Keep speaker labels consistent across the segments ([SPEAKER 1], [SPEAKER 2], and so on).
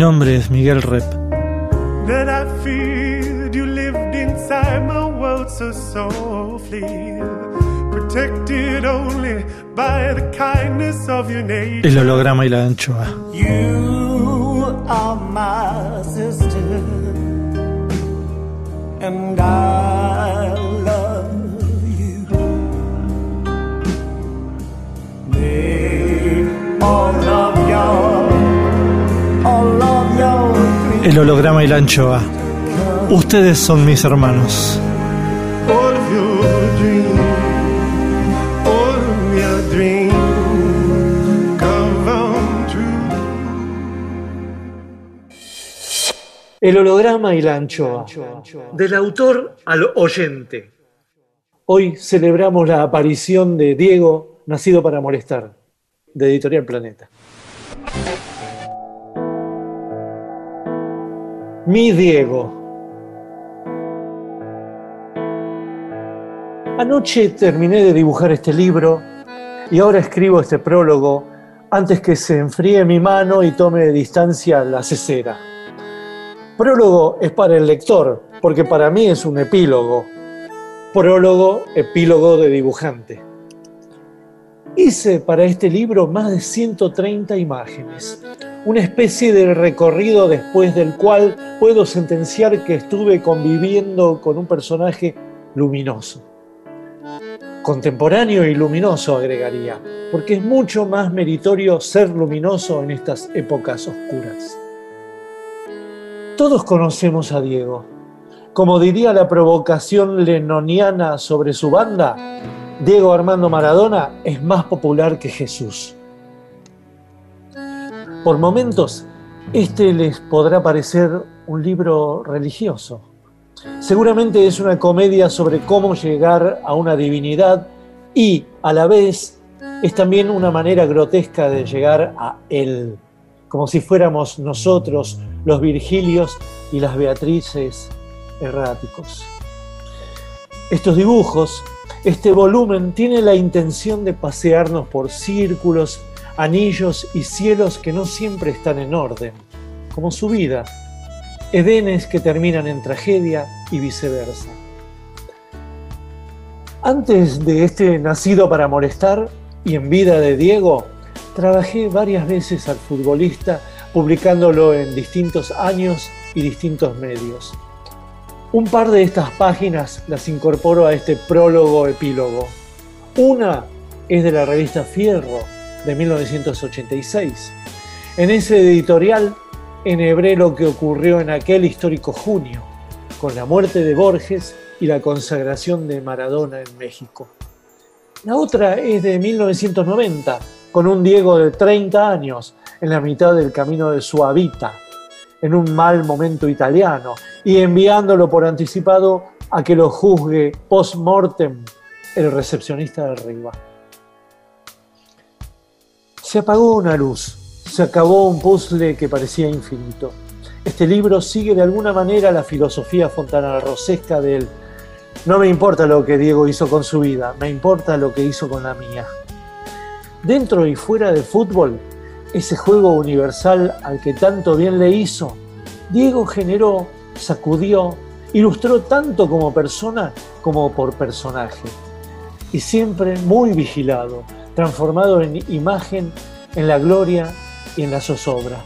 [SPEAKER 1] Nombre es Miguel Rep.
[SPEAKER 2] that I feared. You lived inside my world so softly, protected only by the kindness of your nature.
[SPEAKER 1] El holograma y la anchoa.
[SPEAKER 3] You are my sister, and I love you. May all of your, all of your
[SPEAKER 1] El holograma y la anchoa. Ustedes son mis hermanos. El holograma y la anchoa. Del autor al oyente. Hoy celebramos la aparición de Diego, nacido para molestar, de Editorial Planeta. Mi Diego. Anoche terminé de dibujar este libro y ahora escribo este prólogo antes que se enfríe mi mano y tome de distancia la cesera. Prólogo es para el lector, porque para mí es un epílogo. Prólogo, epílogo de dibujante. Hice para este libro más de 130 imágenes, una especie de recorrido después del cual puedo sentenciar que estuve conviviendo con un personaje luminoso. Contemporáneo y luminoso agregaría, porque es mucho más meritorio ser luminoso en estas épocas oscuras. Todos conocemos a Diego. Como diría la provocación lenoniana sobre su banda, Diego Armando Maradona es más popular que Jesús. Por momentos, este les podrá parecer un libro religioso. Seguramente es una comedia sobre cómo llegar a una divinidad y, a la vez, es también una manera grotesca de llegar a Él, como si fuéramos nosotros los Virgilios y las Beatrices erráticos. Estos dibujos, este volumen, tiene la intención de pasearnos por círculos, anillos y cielos que no siempre están en orden, como su vida, edenes que terminan en tragedia y viceversa. Antes de este Nacido para molestar y en vida de Diego, trabajé varias veces al futbolista publicándolo en distintos años y distintos medios. Un par de estas páginas las incorporo a este prólogo epílogo. Una es de la revista Fierro de 1986. En ese editorial enhebré lo que ocurrió en aquel histórico junio, con la muerte de Borges y la consagración de Maradona en México. La otra es de 1990, con un Diego de 30 años en la mitad del camino de su en un mal momento italiano, y enviándolo por anticipado a que lo juzgue post-mortem el recepcionista de arriba. Se apagó una luz, se acabó un puzzle que parecía infinito. Este libro sigue de alguna manera la filosofía fontanarrosesca del no me importa lo que Diego hizo con su vida, me importa lo que hizo con la mía. Dentro y fuera del fútbol, ese juego universal al que tanto bien le hizo, Diego generó, sacudió, ilustró tanto como persona como por personaje. Y siempre muy vigilado, transformado en imagen, en la gloria y en la zozobra.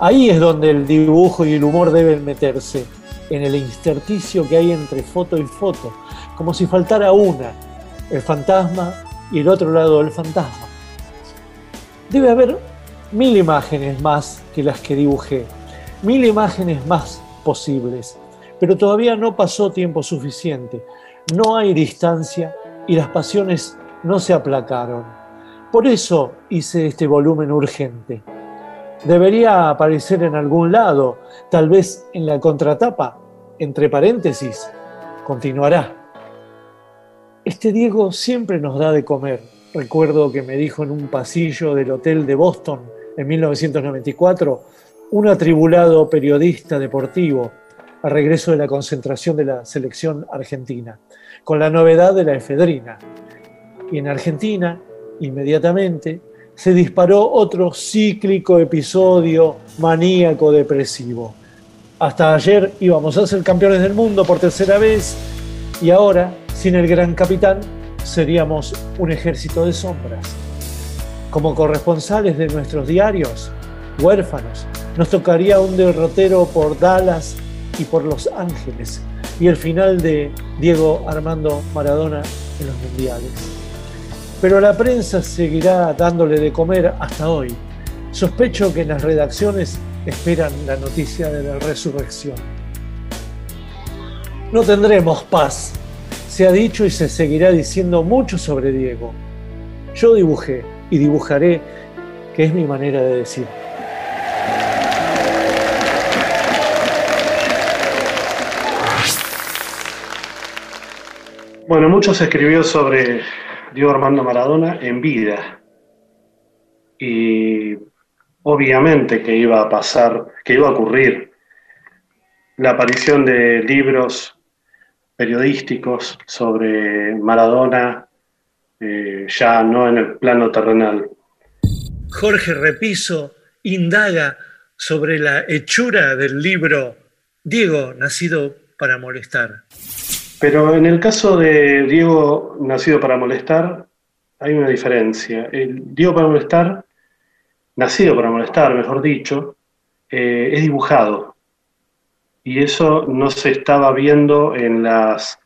[SPEAKER 1] Ahí es donde el dibujo y el humor deben meterse, en el intersticio que hay entre foto y foto, como si faltara una, el fantasma y el otro lado del fantasma. Debe haber mil imágenes más que las que dibujé, mil imágenes más posibles, pero todavía no pasó tiempo suficiente, no hay distancia y las pasiones no se aplacaron. Por eso hice este volumen urgente. Debería aparecer en algún lado, tal vez en la contratapa, entre paréntesis, continuará. Este Diego siempre nos da de comer. Recuerdo que me dijo en un pasillo del hotel de Boston en 1994 un atribulado periodista deportivo a regreso de la concentración de la selección argentina, con la novedad de la efedrina. Y en Argentina, inmediatamente, se disparó otro cíclico episodio maníaco depresivo. Hasta ayer íbamos a ser campeones del mundo por tercera vez y ahora, sin el gran capitán, seríamos un ejército de sombras. Como corresponsales de nuestros diarios, huérfanos, nos tocaría un derrotero por Dallas y por Los Ángeles y el final de Diego Armando Maradona en los mundiales. Pero la prensa seguirá dándole de comer hasta hoy. Sospecho que en las redacciones esperan la noticia de la resurrección. No tendremos paz. Se ha dicho y se seguirá diciendo mucho sobre Diego. Yo dibujé y dibujaré, que es mi manera de decir.
[SPEAKER 4] Bueno, mucho se escribió sobre Diego Armando Maradona en vida. Y obviamente que iba a pasar, que iba a ocurrir la aparición de libros periodísticos sobre Maradona, eh, ya no en el plano terrenal.
[SPEAKER 1] Jorge Repiso indaga sobre la hechura del libro Diego, nacido para molestar.
[SPEAKER 4] Pero en el caso de Diego, nacido para molestar, hay una diferencia. El Diego para molestar, nacido para molestar, mejor dicho, eh, es dibujado. Y eso no se estaba viendo en las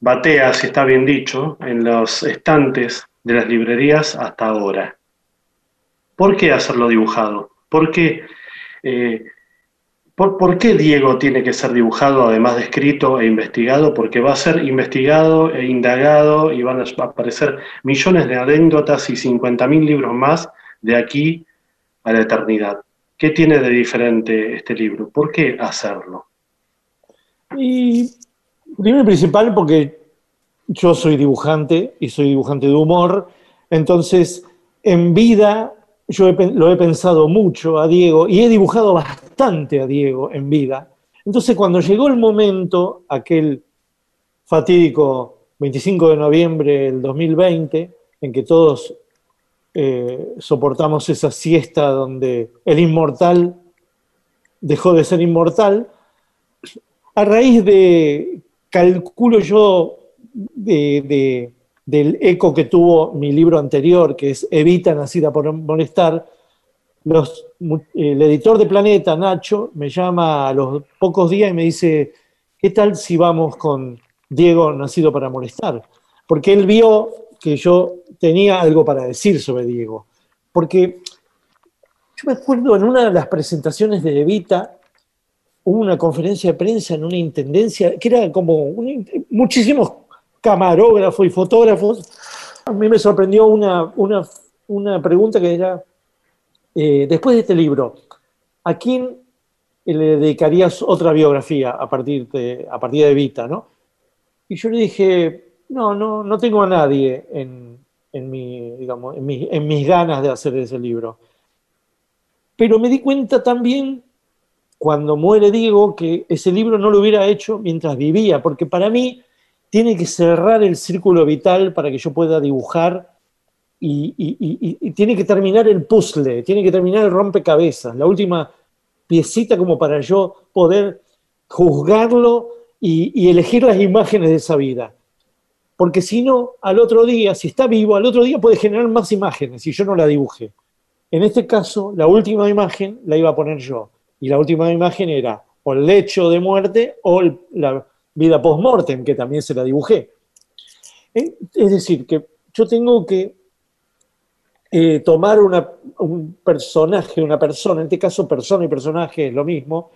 [SPEAKER 4] bateas, si está bien dicho, en los estantes de las librerías hasta ahora. ¿Por qué hacerlo dibujado? Porque eh, ¿Por, qué Diego tiene que ser dibujado, además de escrito e investigado? Porque va a ser investigado e indagado y van a aparecer millones de anécdotas y 50.000 libros más de aquí a la eternidad. ¿Qué tiene de diferente este libro? ¿Por qué hacerlo?
[SPEAKER 1] Y primero y principal porque yo soy dibujante y soy dibujante de humor, entonces en vida yo lo he pensado mucho a Diego y he dibujado bastante a Diego en vida. Entonces cuando llegó el momento, aquel fatídico 25 de noviembre del 2020, en que todos eh, soportamos esa siesta donde el inmortal dejó de ser inmortal, a raíz de, calculo yo, de del eco que tuvo mi libro anterior, que es Evita nacida por molestar, el editor de Planeta, Nacho, me llama a los pocos días y me dice, ¿qué tal si vamos con Diego nacido para molestar? Porque él vio que yo tenía algo para decir sobre Diego. Porque yo me acuerdo en una de las presentaciones de Evita, hubo una conferencia de prensa en una intendencia, que era como muchísimos camarógrafos y fotógrafos, a mí me sorprendió una, una, pregunta que era, eh, después de este libro, ¿a quién le dedicarías otra biografía a partir de, a partir de Vita? ¿no? Y yo le dije, no, no, no tengo a nadie en, en, mi, digamos, en, en mis ganas de hacer ese libro. Pero me di cuenta también cuando muere Diego que ese libro no lo hubiera hecho mientras vivía, porque para mí tiene que cerrar el círculo vital para que yo pueda dibujar y, tiene que terminar el puzzle, tiene que terminar el rompecabezas, la última piecita como para yo poder juzgarlo y, elegir las imágenes de esa vida. Porque si no, al otro día, si está vivo, al otro día puede generar más imágenes y yo no la dibujé. En este caso, la última imagen la iba a poner yo. Y la última imagen era o el lecho de muerte o la vida post-mortem, que también se la dibujé. Es decir, que yo tengo que eh, tomar un personaje, una persona, en este caso persona y personaje es lo mismo,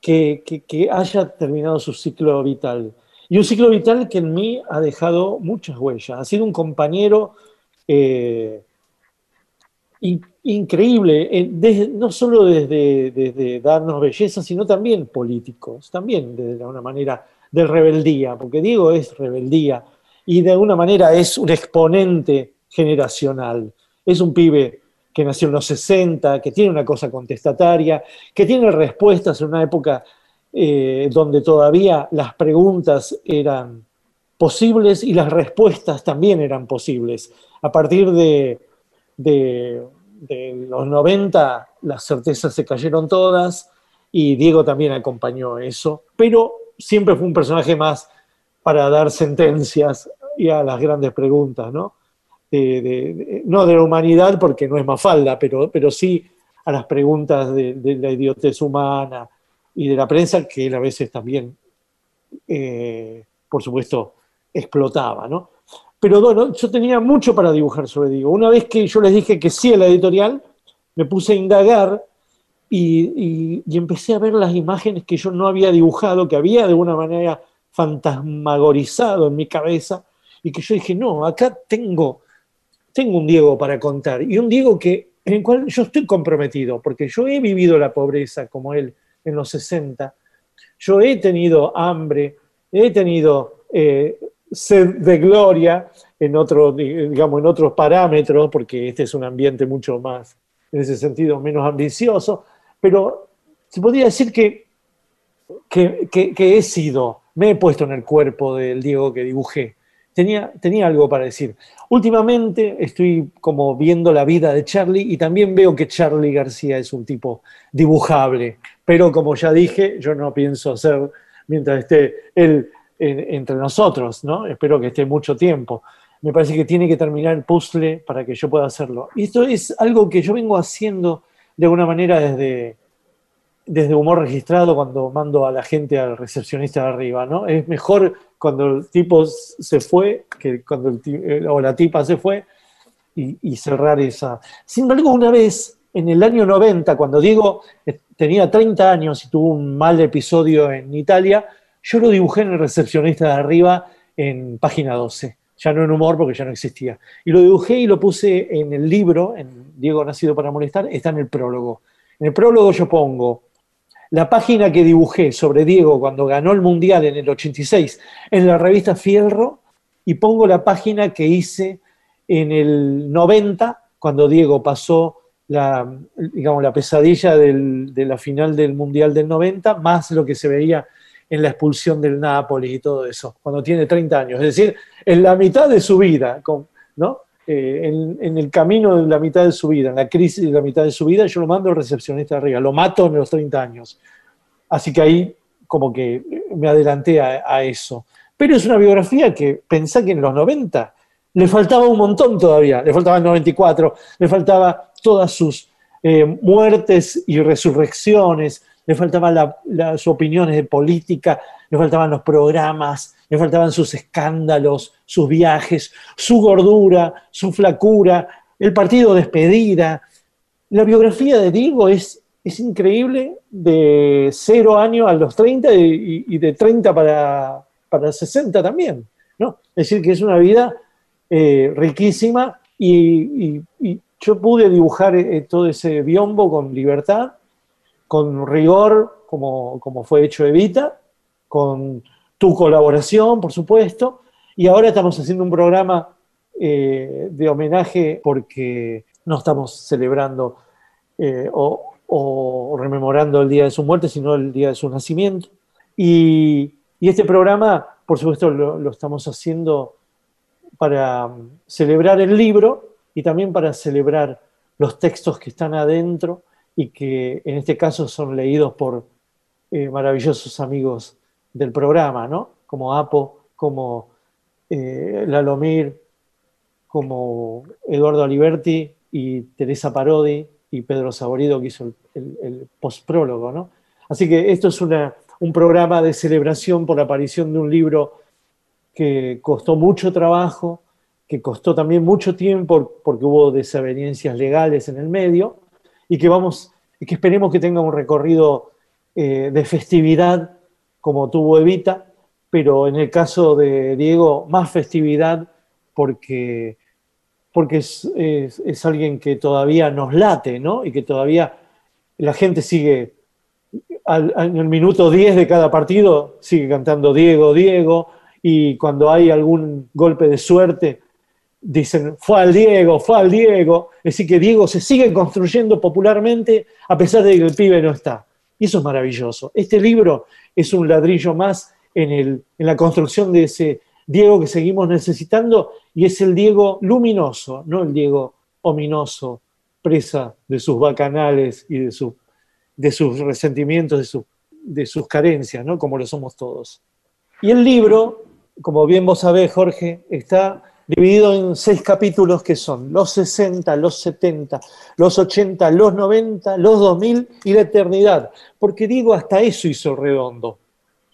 [SPEAKER 1] que haya terminado su ciclo vital. Y un ciclo vital que en mí ha dejado muchas huellas. Ha sido un compañero eh, in- increíble, eh, no solo desde, desde darnos belleza, sino también políticos, también de una manera de rebeldía, porque Diego es rebeldía y de alguna manera es un exponente generacional. Es un pibe que nació en los 60, que tiene una cosa contestataria, que tiene respuestas en una época eh, donde todavía las preguntas eran posibles y las respuestas también eran posibles. A partir de, de- los 90 las certezas se cayeron todas y Diego también acompañó eso, pero siempre fue un personaje más para dar sentencias y a las grandes preguntas, ¿no? De- no de la humanidad porque no es Mafalda, pero, pero sí a las preguntas de, de la idiotez humana y de la prensa que él a veces también, eh, por supuesto, explotaba, ¿no? Pero bueno, yo tenía mucho para dibujar sobre Diego. Una vez que yo les dije que sí a la editorial, me puse a indagar y, empecé a ver las imágenes que yo no había dibujado, que había de alguna manera fantasmagorizado en mi cabeza, y que yo dije, no, acá tengo, tengo un Diego para contar, y un Diego que, en el cual yo estoy comprometido, porque yo he vivido la pobreza como él en los 60, yo he tenido hambre, he tenido eh, sed de gloria en, digamos, en otros parámetros, porque este es un ambiente mucho más, en ese sentido, menos ambicioso, pero se podría decir que, que, que- que he sido, me he puesto en el cuerpo del Diego que dibujé. Tenía, tenía algo para decir. Últimamente estoy como viendo la vida de Charlie y también veo que Charlie García es un tipo dibujable, pero como ya dije, yo no pienso hacer mientras esté él en- entre nosotros, ¿no? Espero que esté mucho tiempo. Me parece que tiene que terminar el puzzle para que yo pueda hacerlo. Y esto es algo que yo vengo haciendo de alguna manera desde, desde humor registrado cuando mando a la gente al recepcionista de arriba, ¿no? Es mejor cuando el tipo se fue que cuando el ti- eh, o la tipa se fue y, y cerrar esa. Sin embargo, una vez, en el año 90, cuando Diego eh, tenía 30 años y tuvo un mal episodio en Italia, yo lo dibujé en el recepcionista de arriba en página 12. Ya no en humor porque ya no existía. Y lo dibujé y lo puse en el libro, en Diego Nacido para Molestar, está en el prólogo. En el prólogo yo pongo la página que dibujé sobre Diego cuando ganó el Mundial en el 86 en la revista Fierro y pongo la página que hice en el 90 cuando Diego pasó la, digamos, la pesadilla de la final del Mundial del 90, más lo que se veía en la expulsión del Nápoles y todo eso, cuando tiene 30 años. Es decir, en la mitad de su vida, ¿no? Eh, en, el camino de la mitad de su vida, en la crisis de la mitad de su vida, yo lo mando al recepcionista arriba, lo mato en los 30 años. Así que ahí como que me adelanté a, a eso. Pero es una biografía que pensá que en los 90 le faltaba un montón todavía, le faltaba el 94, le faltaba todas sus eh, muertes y resurrecciones, le faltaban la- las opiniones de política, le faltaban los programas, le faltaban sus escándalos, sus viajes, su gordura, su flacura, el partido despedida. La biografía de Diego es, es increíble de 0 años a los 30 y, de 30 para, para 60 también. ¿no? Es decir, que es una vida eh, riquísima y yo pude dibujar eh, todo ese biombo con libertad, con rigor, como, como fue hecho Evita, con tu colaboración, por supuesto, y ahora estamos haciendo un programa eh, de homenaje porque no estamos celebrando eh, o, rememorando el día de su muerte, sino el día de su nacimiento. Y, este programa, por supuesto, lo, estamos haciendo para mm, celebrar el libro y también para celebrar los textos que están adentro y que en este caso son leídos por eh, maravillosos amigos del programa, ¿no? Como Apo, como eh, Lalomir, como Eduardo Aliberti y Teresa Parodi y Pedro Saborido que hizo el, el, postprólogo, ¿no? Así que esto es una, un programa de celebración por la aparición de un libro que costó mucho trabajo, que costó también mucho tiempo porque hubo desavenencias legales en el medio y que vamos y que esperemos que tenga un recorrido eh, de festividad como tuvo Evita, pero en el caso de Diego más festividad porque, porque es, es- alguien que todavía nos late, ¿no? Y que todavía la gente sigue al- en el minuto 10 de cada partido sigue cantando Diego, Diego, y cuando hay algún golpe de suerte, dicen, fue al Diego, fue al Diego. Es decir, que Diego se sigue construyendo popularmente a pesar de que el pibe no está. Y eso es maravilloso. Este libro es un ladrillo más en, el, en la construcción de ese Diego que seguimos necesitando y es el Diego luminoso, no el Diego ominoso, presa de sus bacanales y de, su, de sus resentimientos, de, su- de sus carencias, ¿no? como lo somos todos. Y el libro, como bien vos sabés, Jorge, está dividido en seis capítulos que son los 60, los 70, los 80, los 90, los 2000 y la eternidad. Porque digo, hasta eso hizo redondo.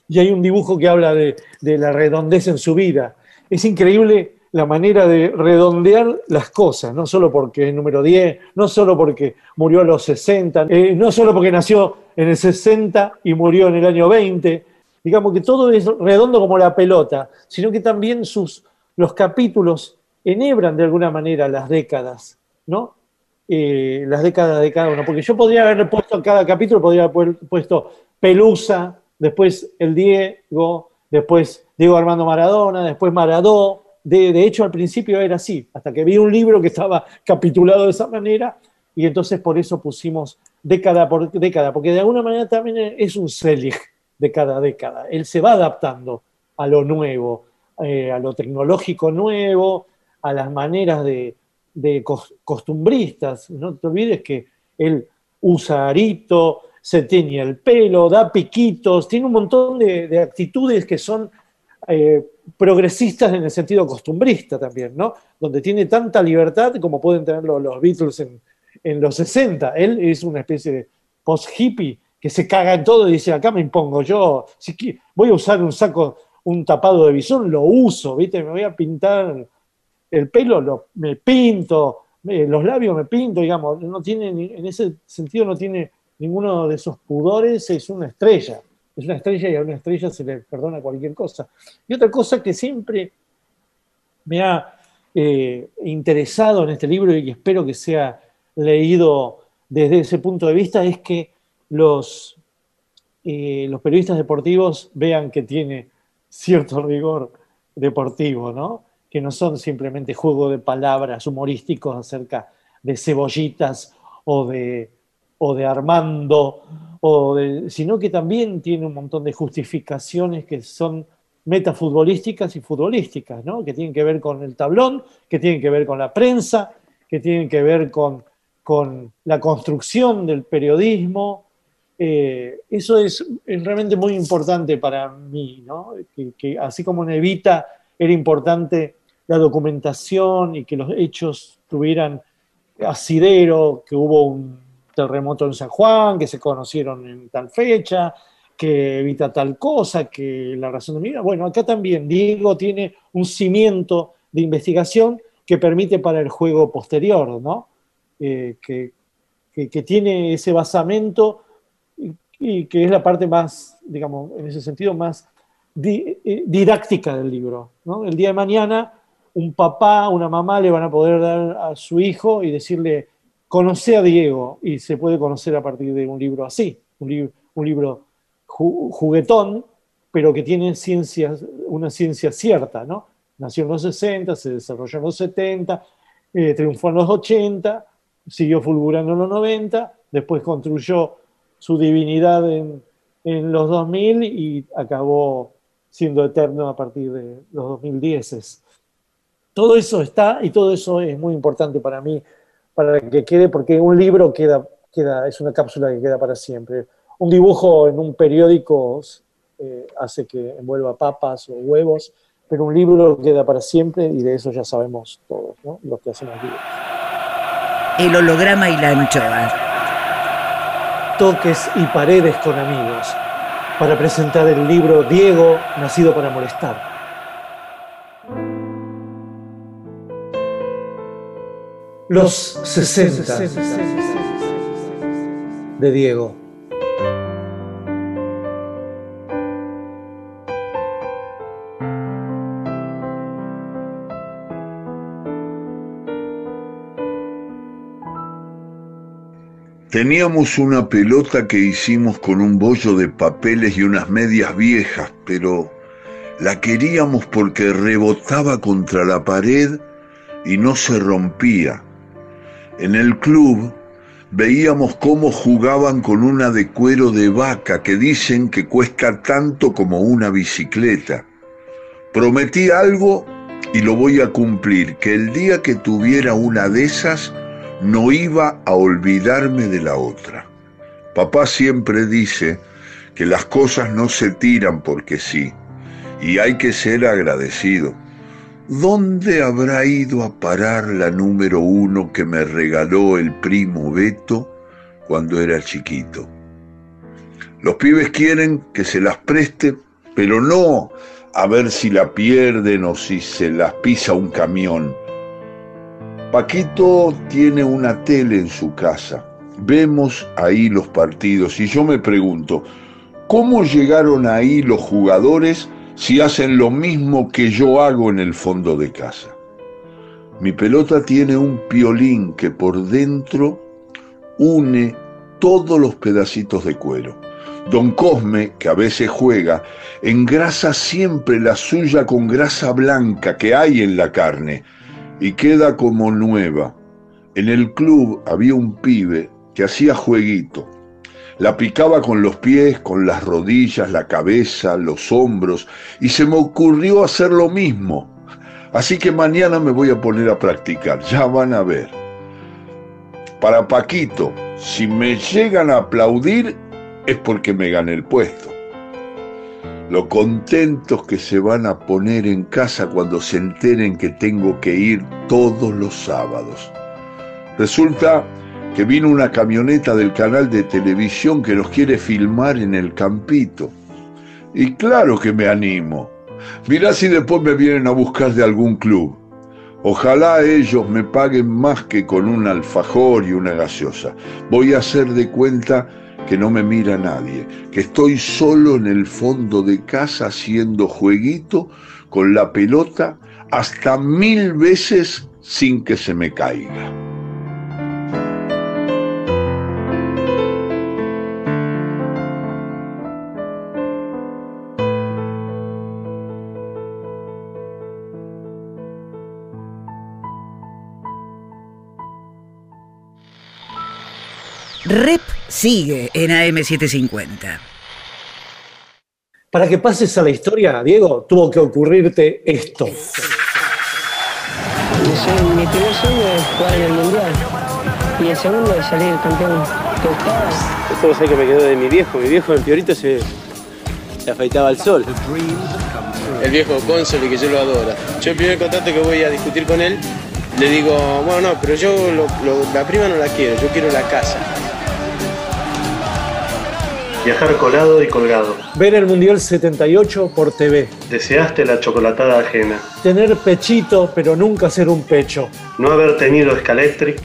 [SPEAKER 1] Y hay un dibujo que habla de, la redondez en su vida. Es increíble la manera de redondear las cosas, no solo porque es número 10, no solo porque murió a los 60, eh, no solo porque nació en el 60 y murió en el año 20, digamos que todo es redondo como la pelota, sino que también sus, los capítulos enhebran de alguna manera las décadas, ¿no? Eh, las décadas de cada uno. Porque yo podría haber puesto cada capítulo, podría haber puesto Pelusa, después el Diego, después Diego Armando Maradona, después Maradó. De, de hecho, al principio era así, hasta que vi un libro que estaba capitulado de esa manera, y entonces por eso pusimos década por década, porque de alguna manera también es un Selig de cada década. Él se va adaptando a lo nuevo, eh, a lo tecnológico nuevo, a las maneras de, de cos- costumbristas. No te olvides que él usa arito, se teñe el pelo, da piquitos, tiene un montón de, de actitudes que son eh, progresistas en el sentido costumbrista también, ¿no? Donde tiene tanta libertad como pueden tenerlo los Beatles en, los 60. Él es una especie de post-hippie que se caga en todo y dice, acá me impongo yo, voy a usar un saco, un tapado de bisón, lo uso, ¿viste? Me voy a pintar el pelo, lo- me pinto, los labios me pinto, digamos, no tiene, en ese sentido no tiene ninguno de esos pudores, es una estrella, es una estrella y a una estrella se le perdona cualquier cosa. Y otra cosa que siempre me ha eh, interesado en este libro y que espero que sea leído desde ese punto de vista es que los, eh, los periodistas deportivos vean que tiene cierto rigor deportivo, ¿no? Que no son simplemente juego de palabras humorísticos acerca de cebollitas o de, o de Armando, o sino que también tiene un montón de justificaciones que son metafutbolísticas y futbolísticas, ¿no? Que tienen que ver con el tablón, que tienen que ver con la prensa, que tienen que ver con, con la construcción del periodismo. Eh, eso es, realmente muy importante para mí, ¿no? Que, así como en Evita era importante la documentación y que los hechos tuvieran asidero, que hubo un terremoto en San Juan, que se conocieron en tal fecha, que evita tal cosa, que la razón de mi vida. Bueno, acá también Diego tiene un cimiento de investigación que permite para el juego posterior, ¿no? Eh, que- que tiene ese basamento y, que es la parte más, digamos, en ese sentido, más eh, didáctica del libro. ¿no? El día de mañana, un papá, una mamá le van a poder dar a su hijo y decirle, conoce a Diego, y se puede conocer a partir de un libro así, un, un libro ju- juguetón, pero que tiene ciencias, una ciencia cierta, ¿no? Nació en los 60, se desarrolló en los 70, eh, triunfó en los 80, siguió fulgurando en los 90, después construyó su divinidad en, en los 2000 y acabó siendo eterno a partir de los 2010. Todo eso está y todo eso es muy importante para mí, para que quede, porque un libro queda, queda es una cápsula que queda para siempre. Un dibujo en un periódico eh, hace que envuelva papas o huevos, pero un libro queda para siempre y de eso ya sabemos todos, ¿no? los que hacemos libros.
[SPEAKER 5] el holograma y la anchoa.
[SPEAKER 1] Toques y paredes con amigos. Para presentar el libro Diego, nacido para molestar. Los 60 de Diego.
[SPEAKER 6] Teníamos una pelota que hicimos con un bollo de papeles y unas medias viejas, pero la queríamos porque rebotaba contra la pared y no se rompía. En el club veíamos cómo jugaban con una de cuero de vaca que dicen que cuesta tanto como una bicicleta. Prometí algo y lo voy a cumplir, que el día que tuviera una de esas, no iba a olvidarme de la otra. Papá siempre dice que las cosas no se tiran porque sí, y hay que ser agradecido. ¿Dónde habrá ido a parar la número uno que me regaló el primo Beto cuando era chiquito? Los pibes quieren que se las preste, pero no a ver si la pierden o si se las pisa un camión Paquito tiene una tele en su casa. Vemos ahí los partidos y yo me pregunto, ¿cómo llegaron ahí los jugadores si hacen lo mismo que yo hago en el fondo de casa? Mi pelota tiene un piolín que por dentro une todos los pedacitos de cuero. Don Cosme, que a veces juega, engrasa siempre la suya con grasa blanca que hay en la carne y queda como nueva. En el club había un pibe que hacía jueguito. La picaba con los pies, con las rodillas, la cabeza, los hombros, y se me ocurrió hacer lo mismo. Así que mañana me voy a poner a practicar, ya van a ver. Para Paquito, si me llegan a aplaudir es porque me gané el puesto lo contentos que se van a poner en casa cuando se enteren que tengo que ir todos los sábados. Resulta que vino una camioneta del canal de televisión que nos quiere filmar en el campito. Y claro que me animo. Mirá si después me vienen a buscar de algún club. Ojalá ellos me paguen más que con un alfajor y una gaseosa. Voy a hacer de cuenta que no me mira nadie, que estoy solo en el fondo de casa haciendo jueguito con la pelota hasta mil veces sin que se me caiga.
[SPEAKER 5] Rep sigue en AM750.
[SPEAKER 1] Para que pases a la historia, Diego, tuvo que ocurrirte esto.
[SPEAKER 7] Mi, sueño- mi primer sueño es jugar en el Mundial. Y el segundo es salir campeón.
[SPEAKER 8] Esto vos sabés que me quedó de mi viejo. Mi viejo en Piorito se, se afeitaba al sol. El viejo cónsul que yo lo adoro. Yo el primer contacto que voy a discutir con él, le digo, bueno, no, pero yo lo- lo- la prima no la quiero, yo quiero la casa.
[SPEAKER 4] Viajar colado y colgado.
[SPEAKER 1] Ver el Mundial 78 por TV.
[SPEAKER 4] Deseaste la chocolatada ajena.
[SPEAKER 1] Tener pechito, pero nunca ser un pecho.
[SPEAKER 4] No haber tenido Scalectric,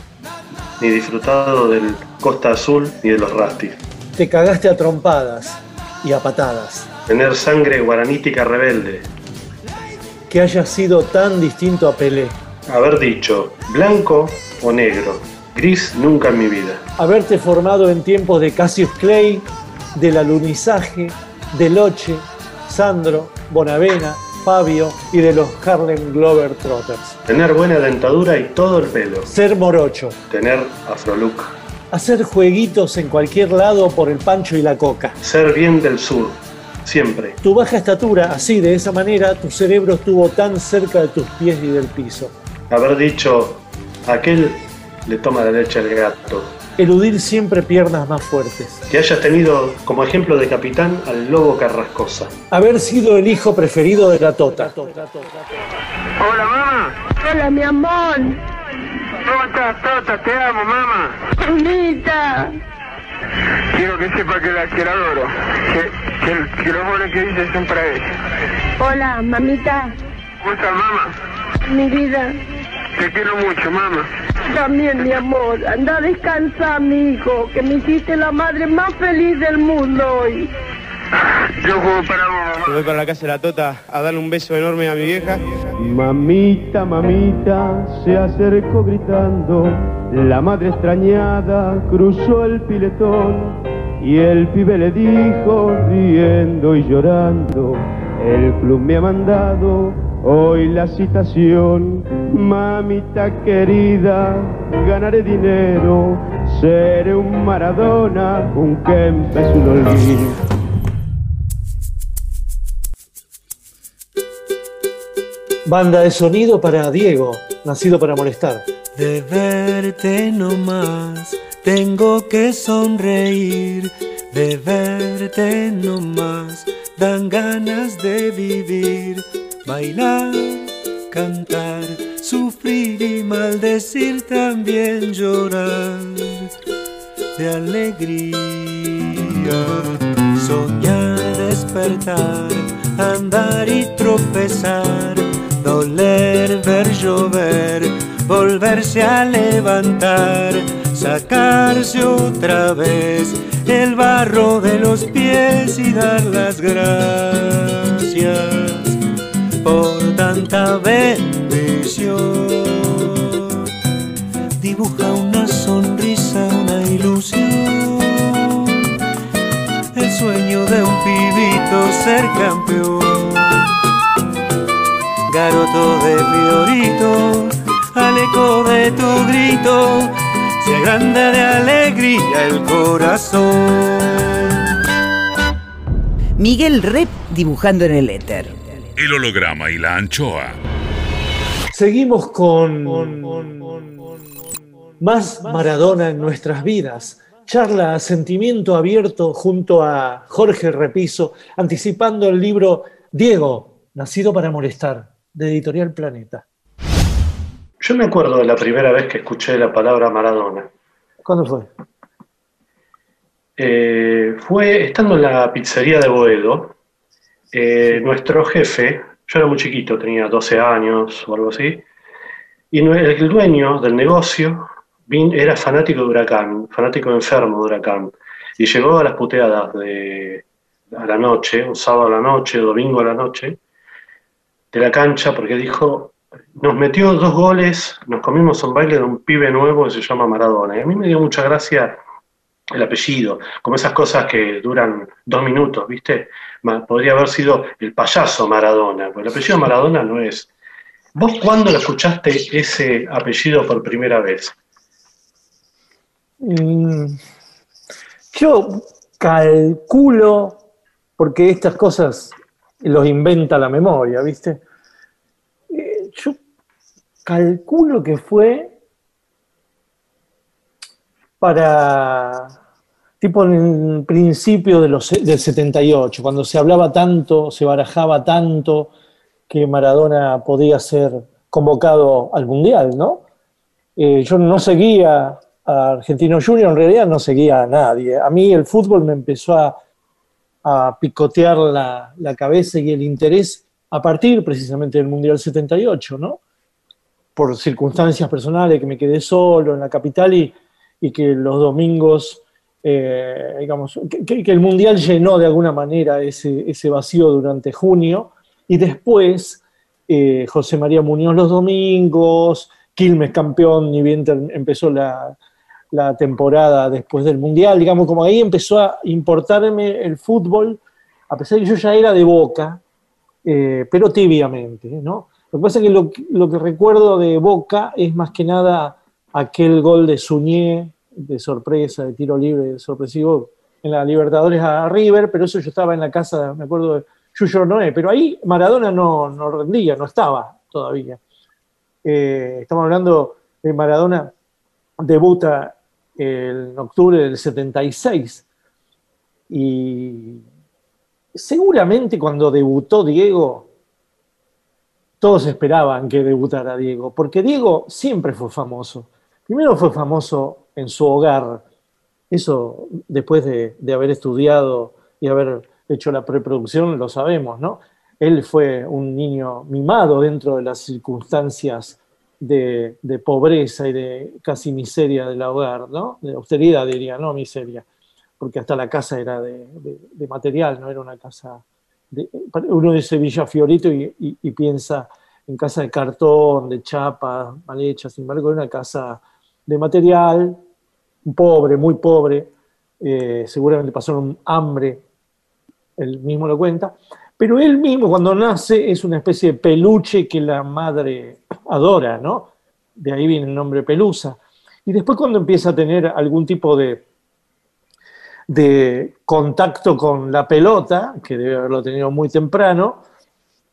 [SPEAKER 4] ni disfrutado del Costa Azul ni de los Rastis.
[SPEAKER 1] Te cagaste a trompadas y a patadas.
[SPEAKER 4] Tener sangre guaranítica rebelde.
[SPEAKER 1] Que hayas sido tan distinto a Pelé.
[SPEAKER 4] Haber dicho blanco o negro. Gris nunca en mi vida.
[SPEAKER 1] Haberte formado en tiempos de Cassius Clay, del alunizaje, de Loche, Sandro, Bonavena, Fabio y de los Harlem Globetrotters.
[SPEAKER 4] Tener buena dentadura y todo el pelo.
[SPEAKER 1] Ser morocho.
[SPEAKER 4] Tener afrolook.
[SPEAKER 1] Hacer jueguitos en cualquier lado por el pancho y la coca.
[SPEAKER 4] Ser bien del sur. Siempre.
[SPEAKER 1] Tu baja estatura, así, de esa manera, tu cerebro estuvo tan cerca de tus pies y del piso.
[SPEAKER 4] Haber dicho aquel le toma la leche al gato.
[SPEAKER 1] Eludir siempre piernas más fuertes.
[SPEAKER 4] Que hayas tenido como ejemplo de capitán al lobo Carrascosa.
[SPEAKER 1] Haber sido el hijo preferido de la Tota.
[SPEAKER 9] Hola, mi amor.
[SPEAKER 8] ¿Cómo estás, Tota? Te amo, mamá.
[SPEAKER 7] Mamita.
[SPEAKER 8] Quiero que sepa que la, que la adoro. Que, que, que los goles que dices son para ella.
[SPEAKER 7] Hola, mamita.
[SPEAKER 8] ¿Cómo estás, mamá?
[SPEAKER 7] Mi vida.
[SPEAKER 8] Te quiero mucho, mamá.
[SPEAKER 7] También, mi amor. Anda a descansar, mi hijo, que me hiciste la madre más feliz del mundo hoy.
[SPEAKER 8] Yo juego para vos, mamá.
[SPEAKER 9] Voy para la casa de la Tota a darle un beso enorme a mi vieja.
[SPEAKER 10] Mamita, mamita, se acercó gritando. La madre extrañada cruzó el piletón y el pibe le dijo, riendo y llorando, el club me ha mandado hoy la citación. Mamita querida, ganaré dinero, seré un Maradona, un Kempes, un olvido.
[SPEAKER 1] Banda de sonido para Diego, nacido para molestar.
[SPEAKER 11] De verte no más, tengo que sonreír. De verte no más, dan ganas de vivir. Bailar, cantar, sufrir y maldecir, también llorar. De alegría, soñar, despertar, andar y tropezar doler, ver llover, volverse a levantar, sacarse otra vez el barro de los pies y dar las gracias bendición. Dibuja una sonrisa, una ilusión, el sueño de un pibito ser campeón garoto de Fiorito, al eco de tu grito, se agranda de alegría el corazón.
[SPEAKER 5] Miguel Rep dibujando en el éter.
[SPEAKER 12] El holograma y la anchoa.
[SPEAKER 1] Seguimos con más Maradona en nuestras vidas. Charla Sentimiento Abierto junto a Jorge Repiso, anticipando el libro Diego, Nacido para Molestar de Editorial Planeta.
[SPEAKER 4] Yo me acuerdo de la primera vez que escuché la palabra Maradona.
[SPEAKER 1] ¿Cuándo fue?
[SPEAKER 4] Eh, fue estando en la pizzería de Boedo. eh, nuestro jefe, yo era muy chiquito, tenía 12 años o algo así, y el dueño del negocio era fanático de Huracán, fanático enfermo de Huracán, y llegó a las puteadas de, a la noche, un sábado a la noche, domingo a la noche, de la cancha porque dijo, nos metió dos goles, nos comimos un baile de un pibe nuevo que se llama Maradona. Y a mí me dio mucha gracia el apellido, como esas cosas que duran dos minutos, ¿viste? Podría haber sido el payaso Maradona, porque el apellido Maradona no es. ¿Vos cuándo lo escuchaste ese apellido por primera vez?
[SPEAKER 1] Mm, Yo calculo, porque estas cosas los inventa la memoria, ¿viste? Eh, Yo calculo que fue para tipo en el principio del 78, cuando se hablaba tanto, se barajaba tanto que Maradona podía ser convocado al Mundial, ¿no? Eh, yo no seguía a Argentino Junior, en realidad no seguía a nadie. A mí el fútbol me empezó a, picotear la, la cabeza y el interés a partir precisamente del Mundial 78, ¿no? Por circunstancias personales, que me quedé solo en la capital y, y que los domingos, eh, digamos, que, el Mundial llenó de alguna manera ese, ese vacío durante junio y después eh, José María Muñoz los domingos, Quilmes campeón, ni bien empezó la, la temporada después del Mundial, digamos, como ahí empezó a importarme el fútbol, a pesar de que yo ya era de Boca, eh, pero tibiamente, ¿no? Lo que pasa es que- lo que recuerdo de Boca es más que nada aquel gol de Suñé, de sorpresa, de tiro libre, sorpresivo, en la Libertadores a River, pero eso yo estaba en la casa, me acuerdo de Yuyo Noé, pero ahí Maradona no, no rendía, no estaba todavía. Eh, estamos hablando de Maradona, debuta en octubre del 76 y seguramente cuando debutó Diego, todos esperaban que debutara Diego, porque Diego siempre fue famoso. Primero fue famoso en su hogar, eso después de, haber estudiado y haber hecho la preproducción, lo sabemos, ¿no? Él fue un niño mimado dentro de las circunstancias de, pobreza y de casi miseria del hogar, ¿no? De austeridad, diría, no miseria, porque hasta la casa era de, material, no era una casa... uno dice Villa Fiorito y piensa en casa de cartón, de chapa, mal hecha, sin embargo, era una casa de material, pobre, muy pobre, eh, seguramente pasaron hambre, él mismo lo cuenta, pero él mismo cuando nace es una especie de peluche que la madre adora, ¿no? De ahí viene el nombre Pelusa. Y después cuando empieza a tener algún tipo de, de contacto con la pelota, que debe haberlo tenido muy temprano,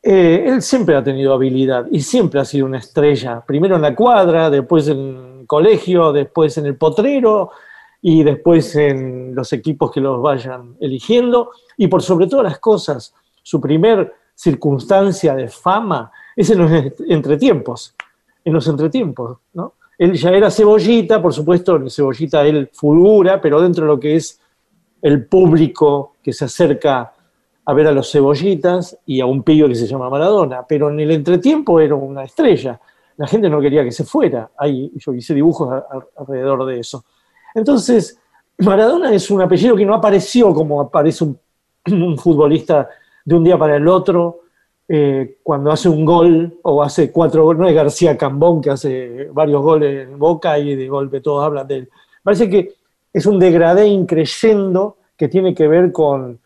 [SPEAKER 1] eh, él siempre ha tenido habilidad y siempre ha sido una estrella, primero en la cuadra, después en colegio, después en el potrero y después en los equipos que los vayan eligiendo y por sobre todas las cosas, su primer circunstancia de fama es en los entretiempos, en los entretiempos, ¿no? Él ya era cebollita, por supuesto, en cebollita él fulgura, pero dentro de lo que es el público que se acerca a ver a los cebollitas y a un pillo que se llama Maradona, pero en el entretiempo era una estrella. La gente no quería que se fuera. Ahí yo hice dibujos alrededor de eso. Entonces, Maradona es un apellido que no apareció como aparece un, un futbolista de un día para el otro, eh, cuando hace un gol o hace cuatro goles, no es García Cambón que hace varios goles en Boca y de golpe todos hablan de él. Parece que es un degradé increyendo que tiene que ver con,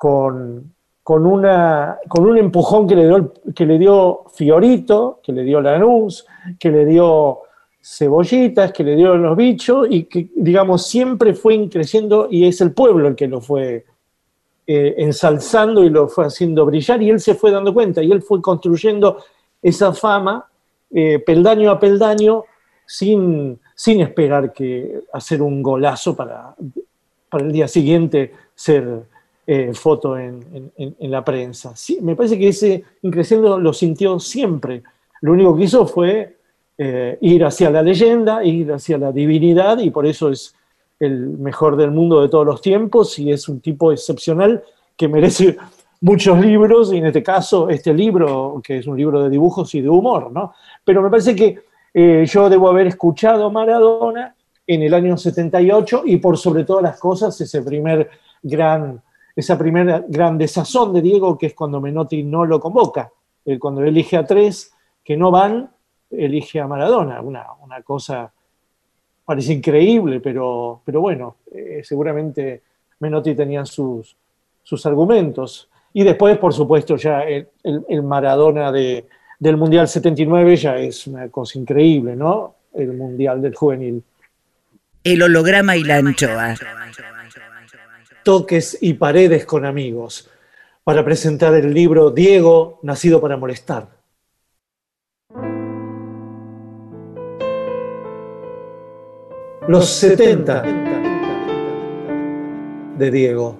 [SPEAKER 1] con, con una, con un empujón que le, dio, que le dio Fiorito, que le dio Lanús, que le dio Cebollitas, que le dio los bichos y que, digamos, siempre fue creciendo y es el pueblo el que lo fue eh, ensalzando y lo fue haciendo brillar y él se fue dando cuenta y él fue construyendo esa fama eh, peldaño a peldaño sin, sin esperar que hacer un golazo para, para el día siguiente ser eh, foto en, en- la prensa. Me parece que ese Increciendo lo sintió siempre. Lo único que hizo fue eh, ir hacia la leyenda, ir hacia la divinidad y por eso es el mejor del mundo de todos los tiempos y es un tipo excepcional que merece muchos libros y en este caso este libro que es un libro de dibujos y de humor, ¿no? Pero me parece que eh, yo debo haber escuchado a Maradona en el año 78 y por sobre todas las cosas ese primer gran, esa primera gran desazón de Diego que es cuando Menotti no lo convoca, cuando elige a tres que no van, elige a Maradona, una, una cosa parece increíble, pero, pero bueno, eh, seguramente Menotti tenía sus, sus argumentos. Y después, por supuesto, ya el, el- el Maradona de, del Mundial 79 ya es una cosa increíble, ¿no? El Mundial del Juvenil.
[SPEAKER 5] El holograma y la anchoa.
[SPEAKER 1] Toques y paredes con amigos, para presentar el libro Diego, nacido para molestar. Los 70 de Diego.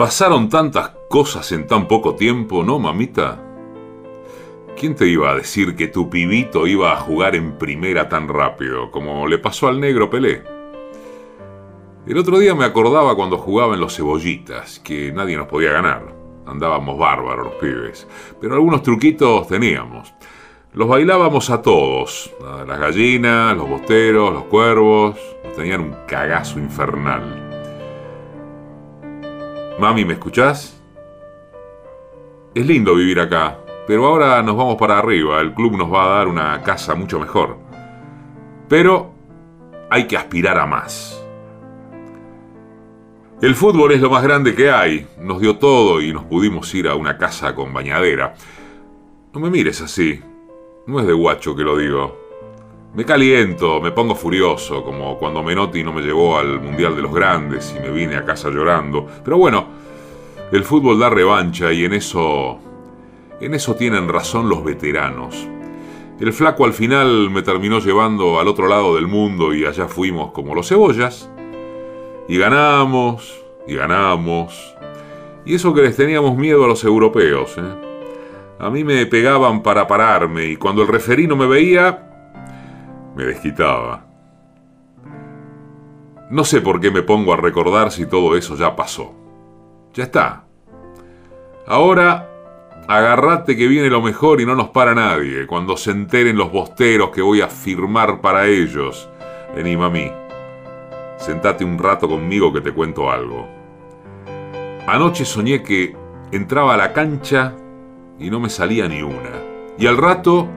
[SPEAKER 13] Pasaron tantas cosas en tan poco tiempo, ¿no, mamita? ¿Quién te iba a decir que tu pibito iba a jugar en primera tan rápido, como le pasó al negro Pelé? El otro día me acordaba cuando jugaba en los cebollitas, que nadie nos podía ganar. Andábamos bárbaros los pibes, pero algunos truquitos teníamos. Los bailábamos a todos, las gallinas, los bosteros, los cuervos, nos tenían un cagazo infernal. Mami, ¿me escuchás? Es lindo vivir acá, pero ahora nos vamos para arriba, el club nos va a dar una casa mucho mejor. Pero hay que aspirar a más. El fútbol es lo más grande que hay, nos dio todo y nos pudimos ir a una casa con bañadera. No me mires así, no es de guacho que lo digo. Me caliento, me pongo furioso, como cuando Menotti no me llevó al Mundial de los Grandes y me vine a casa llorando. Pero bueno, el fútbol da revancha y en eso... En eso tienen razón los veteranos. El flaco al final me terminó llevando al otro lado del mundo y allá fuimos como los cebollas. Y ganamos, y ganamos. Y eso que les teníamos miedo a los europeos. ¿eh? A mí me pegaban para pararme y cuando el referí no me veía, me desquitaba. No sé por qué me pongo a recordar si todo eso ya pasó. Ya está. Ahora, agarrate que viene lo mejor y no nos para nadie. Cuando se enteren los bosteros que voy a firmar para ellos. Vení, mami. Sentate un rato conmigo que te cuento algo. Anoche soñé que entraba a la cancha y no me salía ni una. Y al rato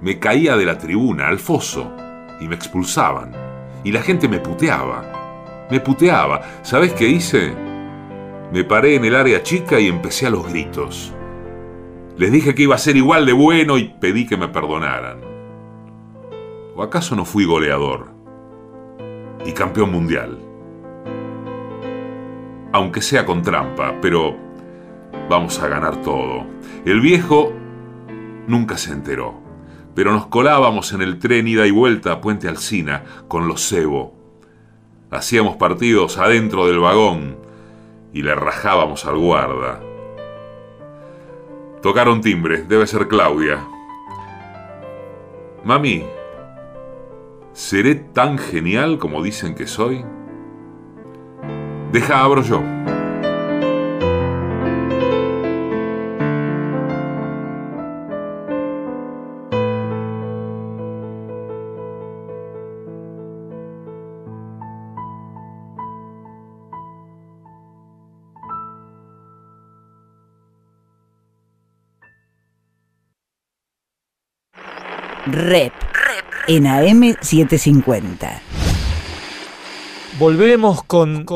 [SPEAKER 13] me caía de la tribuna, al foso, y me expulsaban y la gente me puteaba. Me puteaba. ¿Sabes qué hice? Me paré en el área chica y empecé a los gritos. Les dije que iba a ser igual de bueno y pedí que me perdonaran. ¿O acaso no fui goleador? Y campeón mundial. Aunque sea con trampa, pero vamos a ganar todo. El viejo nunca se enteró pero nos colábamos en el tren ida y vuelta a Puente Alsina con los cebo. Hacíamos partidos adentro del vagón y le rajábamos al guarda. Tocaron timbre, debe ser Claudia. Mami, ¿seré tan genial como dicen que soy? Deja, abro yo.
[SPEAKER 5] Rep. En AM750.
[SPEAKER 1] Volvemos con,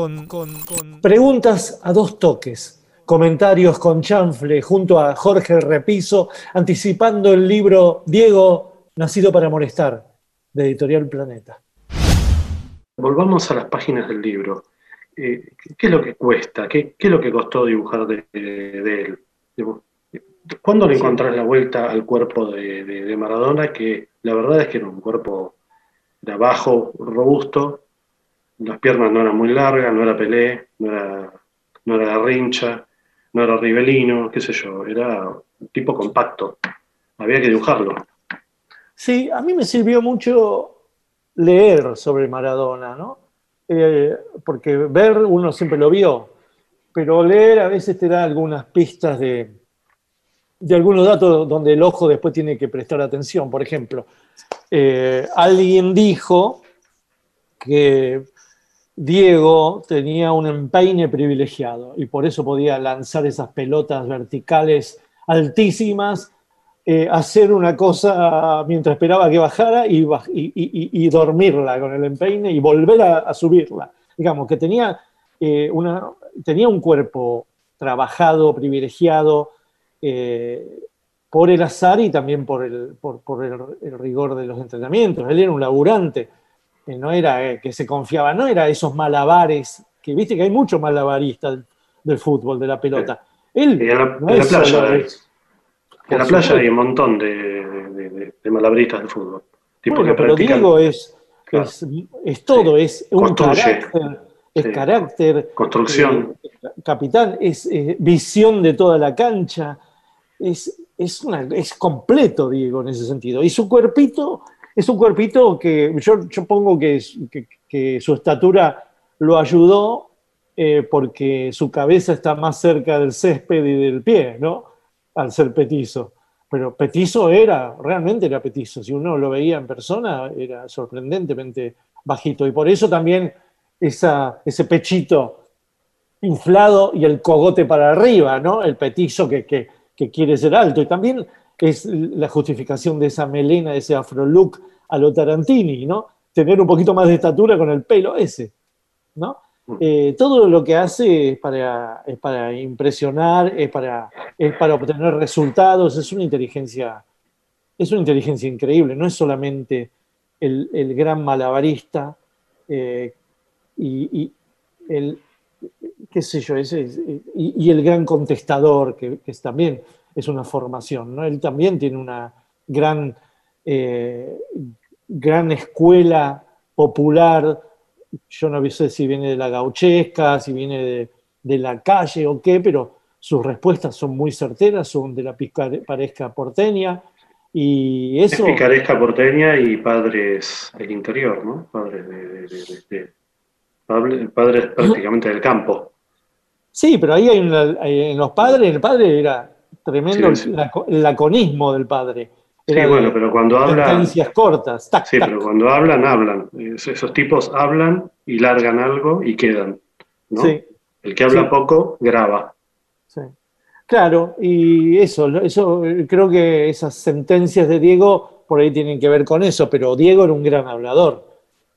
[SPEAKER 1] preguntas a dos toques. Comentarios con chanfle junto a Jorge Repiso, anticipando el libro Diego, Nacido para Molestar, de Editorial Planeta.
[SPEAKER 4] Volvamos a las páginas del libro. Eh, ¿Qué es lo que cuesta? ¿Qué, es lo que costó dibujar de, de él? ¿Cuándo le encontrás la vuelta al cuerpo de, Maradona? Que la verdad es que era un cuerpo de abajo, robusto, las piernas no eran muy largas, no era Pelé, no era, no era Rincha, no era Rivelino, qué sé yo, era un tipo compacto. Había que dibujarlo.
[SPEAKER 1] Sí, a mí me sirvió mucho leer sobre Maradona, ¿no? Eh, porque ver uno siempre lo vio, pero leer a veces te da algunas pistas de, de algunos datos donde el ojo después tiene que prestar atención. Por ejemplo, eh, alguien dijo que Diego tenía un empeine privilegiado y por eso podía lanzar esas pelotas verticales altísimas, eh, hacer una cosa mientras esperaba que bajara y, dormirla con el empeine y volver a, subirla. Digamos que tenía, eh, una, tenía un cuerpo trabajado, privilegiado, eh, por el azar y también por, el, por, el, rigor de los entrenamientos. Él era un laburante, no era eh, que se confiaba, no era esos malabares, que viste que hay muchos malabaristas del, fútbol, de la pelota. Él,
[SPEAKER 4] en la, playa, en la playa hay un montón de, malabaristas de fútbol.
[SPEAKER 1] pero Diego es, es, todo, es un carácter, es carácter,
[SPEAKER 4] construcción,
[SPEAKER 1] eh, capitán, es visión de toda la cancha, es, es, es completo, Diego, en ese sentido. Y su cuerpito es un cuerpito que yo, yo pongo que, que, su estatura lo ayudó eh, porque su cabeza está más cerca del césped y del pie, ¿no? Al ser petizo. Pero petizo era, realmente era petizo. Si uno lo veía en persona, era sorprendentemente bajito. Y por eso también esa, ese pechito inflado y el cogote para arriba, ¿no? El petizo que, que que quiere ser alto. Y también es la justificación de esa melena, de ese afro look a lo Tarantini, ¿no? Tener un poquito más de estatura con el pelo ese, ¿no? Mm. Eh, todo lo que hace es para, para impresionar, es para, es para obtener resultados, es una inteligencia, es una inteligencia increíble, no es solamente el, gran malabarista eh, y, el, qué sé yo, ese, y, el gran contestador, que, es también es una formación, ¿no? Él también tiene una gran, eh, gran escuela popular yo no sé si viene de la gauchesca, si viene de, de la calle o qué, pero sus respuestas son muy certeras, son de la picaresca porteña, y eso...
[SPEAKER 4] Es picaresca porteña y padres del interior, ¿no? Padres de, de- de- de- padre- padres prácticamente del campo.
[SPEAKER 1] Sí, pero ahí hay una- en los padres, el padre era tremendo
[SPEAKER 4] Sí, sí.
[SPEAKER 1] el laco- el laconismo del padre.
[SPEAKER 4] Sí,
[SPEAKER 1] Era
[SPEAKER 4] bueno, pero cuando habla...
[SPEAKER 1] sentencias cortas, tac,
[SPEAKER 4] Sí,
[SPEAKER 1] tac.
[SPEAKER 4] pero cuando hablan, hablan. Es- Esos tipos hablan y largan algo y quedan, ¿no?
[SPEAKER 1] Sí.
[SPEAKER 4] El que habla poco, graba.
[SPEAKER 1] Sí. Claro, y eso, eso, creo que esas sentencias de Diego por ahí tienen que ver con eso, pero Diego era un gran hablador.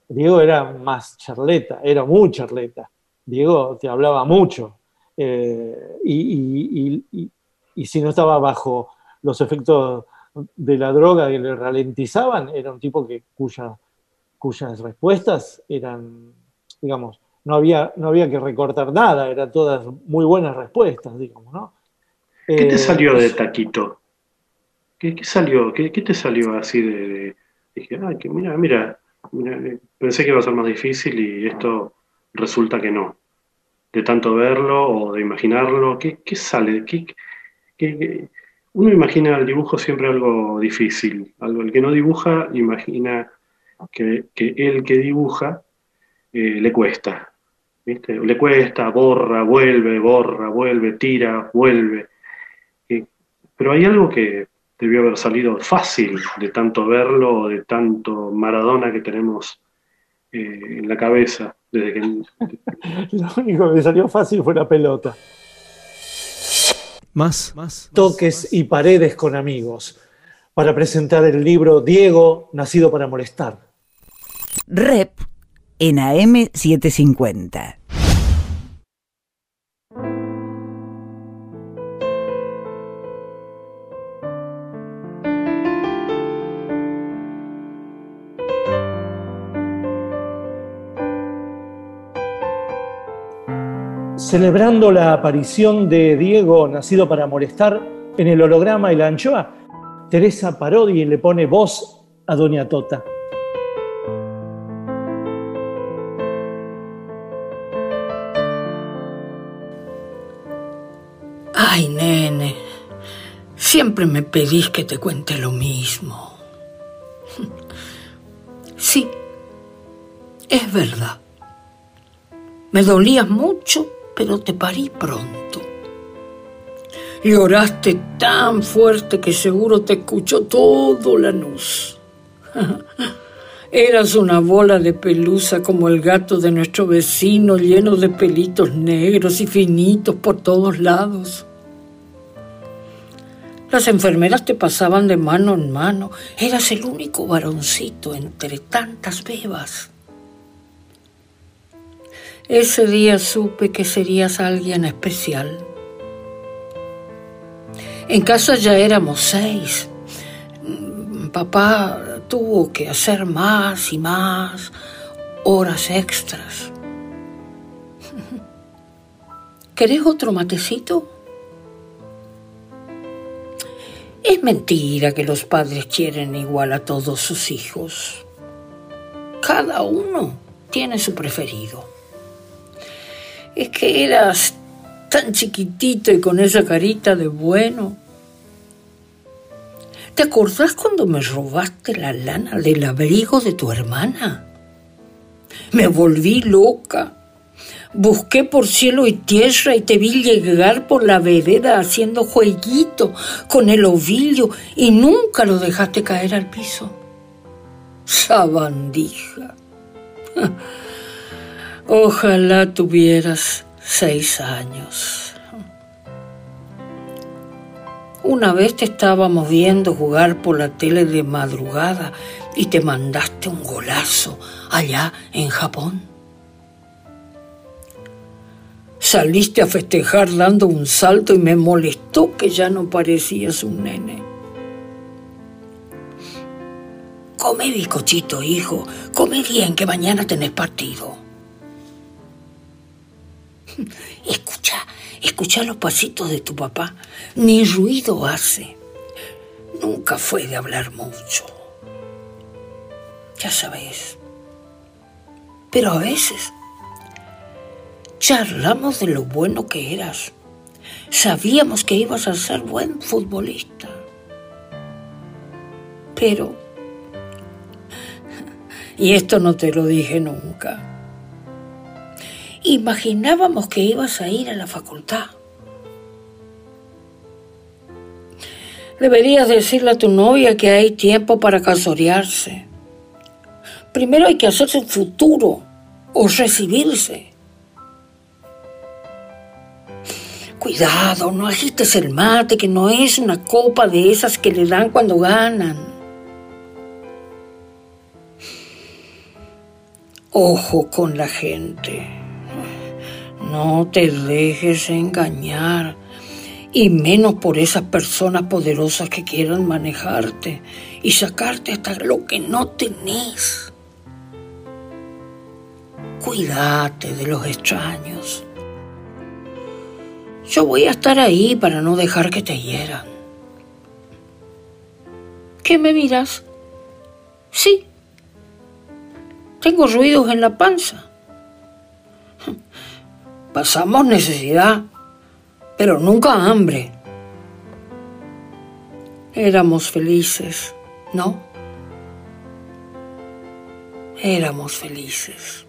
[SPEAKER 1] Diego era más charleta, era muy charleta. Diego te hablaba mucho. Eh, y, y- y- y- y si no estaba bajo los efectos de la droga que le ralentizaban, era un tipo que, cuya, cuyas respuestas eran, digamos, no había, no había que recortar nada, eran todas muy buenas respuestas, digamos, ¿no?
[SPEAKER 4] ¿Qué te
[SPEAKER 1] Eh,
[SPEAKER 4] salió de Taquito? ¿Qué, qué salió? ¿Qué, qué te salió así de, de- Dije, ay, que mira, mira, mira, eh, pensé que iba a ser más difícil y esto resulta que no. De tanto verlo o de imaginarlo, ¿qué, qué sale? ¿Qué, qué- Uno imagina el dibujo siempre algo difícil. Algo, el que no dibuja imagina que, que el que dibuja eh, le cuesta. ¿viste? Le cuesta, borra, vuelve, borra, vuelve, tira, vuelve. Eh, pero hay algo que debió haber salido fácil de tanto verlo, de tanto Maradona que tenemos eh, en la cabeza. Desde que,
[SPEAKER 1] Lo único que salió fácil fue la pelota.
[SPEAKER 14] Más, más.
[SPEAKER 1] Toques y paredes con amigos. Para presentar el libro Diego, nacido para molestar.
[SPEAKER 5] Rep en AM750.
[SPEAKER 1] Celebrando la aparición de Diego, nacido para molestar, en el holograma y la anchoa, Teresa Parodi le pone voz a Doña Tota.
[SPEAKER 15] Ay, nene, siempre me pedís que te cuente lo mismo. Sí, es verdad. Me dolías mucho, pero te parí pronto. Lloraste tan fuerte que seguro te escuchó todo Lanús. Eras una bola de pelusa como el gato de nuestro vecino, lleno de pelitos negros y finitos por todos lados. Las enfermeras te pasaban de mano en mano. Eras el único varoncito entre tantas bebas. Ese día supe que serías alguien especial. En casa ya éramos seis. Papá tuvo que hacer más y más horas extras. ¿Querés otro matecito? Es mentira que los padres quieren igual a todos sus hijos. Cada uno tiene su preferido. Es que eras tan chiquitito y con esa carita de bueno. ¿Te acordás cuando me robaste la lana del abrigo de tu hermana? Me volví loca. Busqué por cielo y tierra y te vi llegar por la vereda haciendo jueguito con el ovillo y nunca lo dejaste caer al piso. Sabandija. Ojalá tuvieras seis años. Una vez te estábamos viendo jugar por la tele de madrugada y te mandaste un golazo allá en Japón. Saliste a festejar dando un salto y me molestó que ya no parecías un nene. Come bizcochito, hijo. Come bien, que mañana tenés partido. Escucha, escucha los pasitos de tu papá. Ni ruido hace. Nunca fue de hablar mucho. Ya sabes. Pero a veces charlamos de lo bueno que eras. Sabíamos que ibas a ser buen futbolista. Pero, y esto no te lo dije nunca, imaginábamos que ibas a ir a la facultad. Deberías decirle a tu novia que hay tiempo para casorearse. Primero hay que hacerse un futuro o recibirse. Cuidado, no agites el mate, que no es una copa de esas que le dan cuando ganan. Ojo con la gente. No te dejes engañar y menos por esas personas poderosas que quieran manejarte y sacarte hasta lo que no tenés. Cuídate de los extraños. Yo voy a estar ahí para no dejar que te hieran. ¿Qué me miras? Sí. Tengo ruidos en la panza. Pasamos necesidad pero nunca hambre. Éramos felices, ¿no? Éramos felices.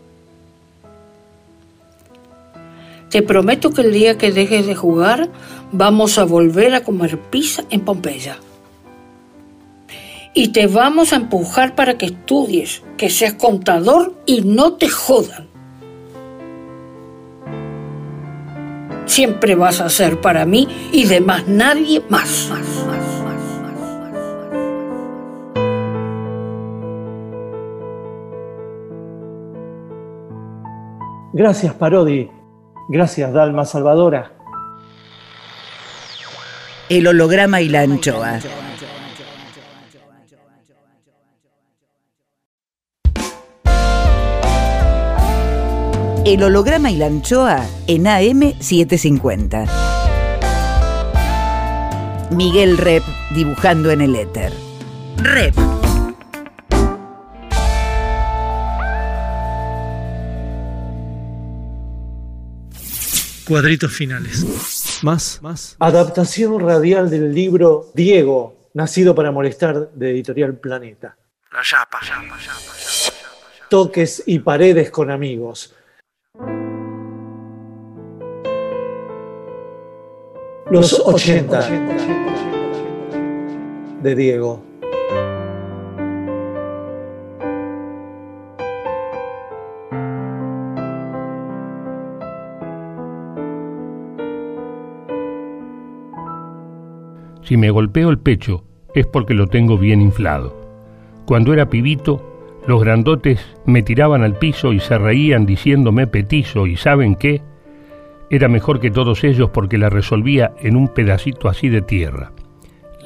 [SPEAKER 15] Te prometo que el día que dejes de jugar vamos a volver a comer pizza en Pompeya. Y te vamos a empujar para que estudies, que seas contador y no te jodan. Siempre vas a ser para mí y de más nadie más.
[SPEAKER 1] Gracias, Parodi. Gracias, Dalma Salvadora.
[SPEAKER 5] El holograma y la anchoa. El holograma y la anchoa en AM750. Miguel Rep dibujando en el éter. Rep.
[SPEAKER 1] Cuadritos finales. Más, más. Adaptación radial del libro Diego, nacido para molestar de Editorial Planeta.
[SPEAKER 14] La chapa,
[SPEAKER 1] Toques y paredes con amigos. Los 80 de Diego.
[SPEAKER 16] Si me golpeo el pecho es porque lo tengo bien inflado. Cuando era pibito, los grandotes me tiraban al piso y se reían diciéndome petizo y ¿saben qué? Era mejor que todos ellos porque la resolvía en un pedacito así de tierra.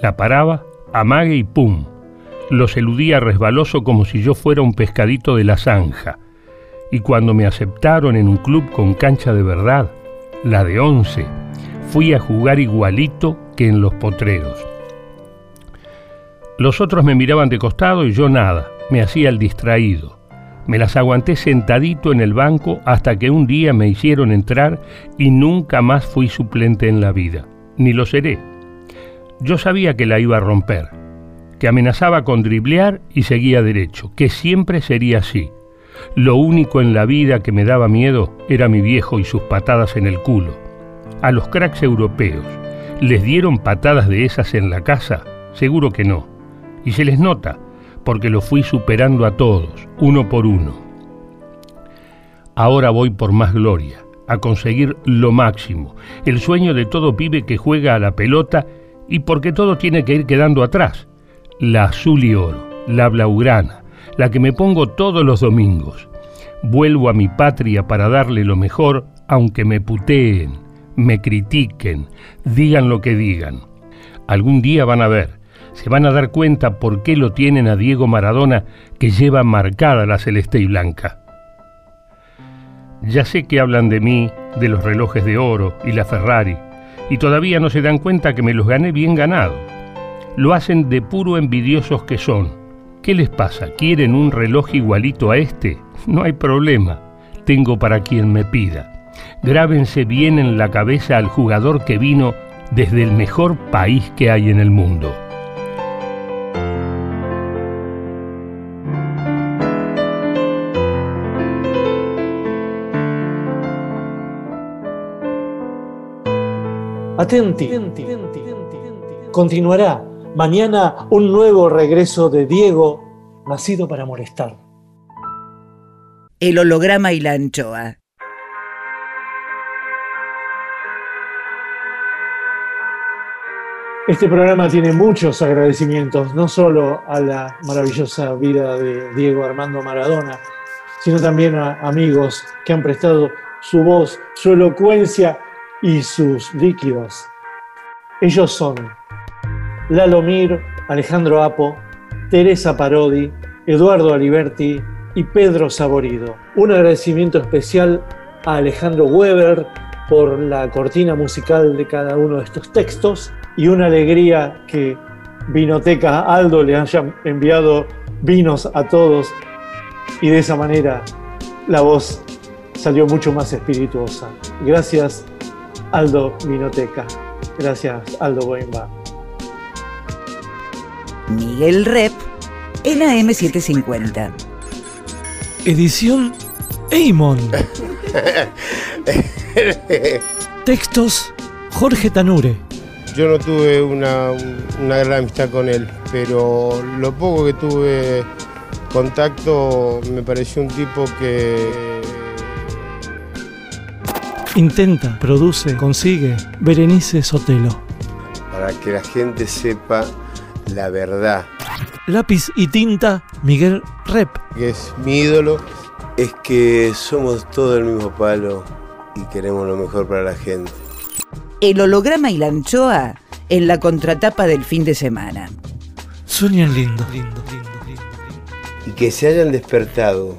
[SPEAKER 16] La paraba, amague y pum. Los eludía resbaloso como si yo fuera un pescadito de la zanja. Y cuando me aceptaron en un club con cancha de verdad, la de once, fui a jugar igualito que en los potreros. Los otros me miraban de costado y yo nada, me hacía el distraído. Me las aguanté sentadito en el banco hasta que un día me hicieron entrar y nunca más fui suplente en la vida, ni lo seré. Yo sabía que la iba a romper, que amenazaba con driblear y seguía derecho, que siempre sería así. Lo único en la vida que me daba miedo era mi viejo y sus patadas en el culo. A los cracks europeos, ¿les dieron patadas de esas en la casa? Seguro que no. Y se les nota, porque lo fui superando a todos, uno por uno. Ahora voy por más gloria, a conseguir lo máximo, el sueño de todo pibe que juega a la pelota y porque todo tiene que ir quedando atrás. La azul y oro, la blaugrana, la que me pongo todos los domingos. Vuelvo a mi patria para darle lo mejor, aunque me puteen, me critiquen, digan lo que digan. Algún día van a ver, se van a dar cuenta por qué lo tienen a Diego Maradona que lleva marcada la celeste y blanca. Ya sé que hablan de mí, de los relojes de oro y la Ferrari, y todavía no se dan cuenta que me los gané bien ganado. Lo hacen de puro envidiosos que son. ¿Qué les pasa? ¿Quieren un reloj igualito a este? No hay problema. Tengo para quien me pida. Grábense bien en la cabeza al jugador que vino desde el mejor país que hay en el mundo.
[SPEAKER 1] Atenti. Continuará mañana un nuevo regreso de Diego, nacido para molestar.
[SPEAKER 5] El holograma y la anchoa.
[SPEAKER 1] Este programa tiene muchos agradecimientos, no solo a la maravillosa vida de Diego Armando Maradona, sino también a amigos que han prestado su voz, su elocuencia y sus líquidos. Ellos son Lalo Mir, Alejandro Apo, Teresa Parodi, Eduardo Aliberti y Pedro Saborido. Un agradecimiento especial a Alejandro Weber por la cortina musical de cada uno de estos textos y una alegría que Vinoteca Aldo le haya enviado vinos a todos y de esa manera la voz salió mucho más espirituosa. Gracias Aldo Vinoteca. Gracias Aldo Boimba.
[SPEAKER 5] Miguel Rep en AM750.
[SPEAKER 14] Edición Eimon. Textos Jorge Tanure.
[SPEAKER 17] Yo no tuve una, una gran amistad con él, pero lo poco que tuve contacto me pareció un tipo que
[SPEAKER 14] Intenta, produce, consigue. Berenice Sotelo.
[SPEAKER 17] para que la gente sepa la verdad,
[SPEAKER 14] Lápiz y tinta Miguel Rep.
[SPEAKER 17] que es mi ídolo, es que somos todo el mismo palo y queremos lo mejor para la gente.
[SPEAKER 5] El holograma y la anchoa en la contratapa del fin de semana.
[SPEAKER 14] Sueñan lindo.
[SPEAKER 17] Y que se hayan despertado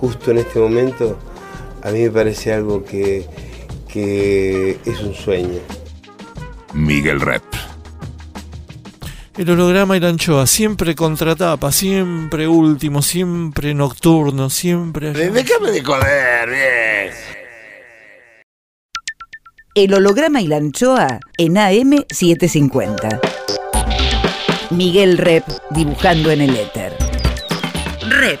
[SPEAKER 17] justo en este momento, a mí me parece algo que, que es un sueño.
[SPEAKER 12] Miguel Rep.
[SPEAKER 14] El holograma y la anchoa, siempre contratapa, siempre último, siempre nocturno, siempre.
[SPEAKER 17] Déjame de joder, bien.
[SPEAKER 5] El holograma y la anchoa en AM750. Miguel Rep dibujando en el éter. Rep.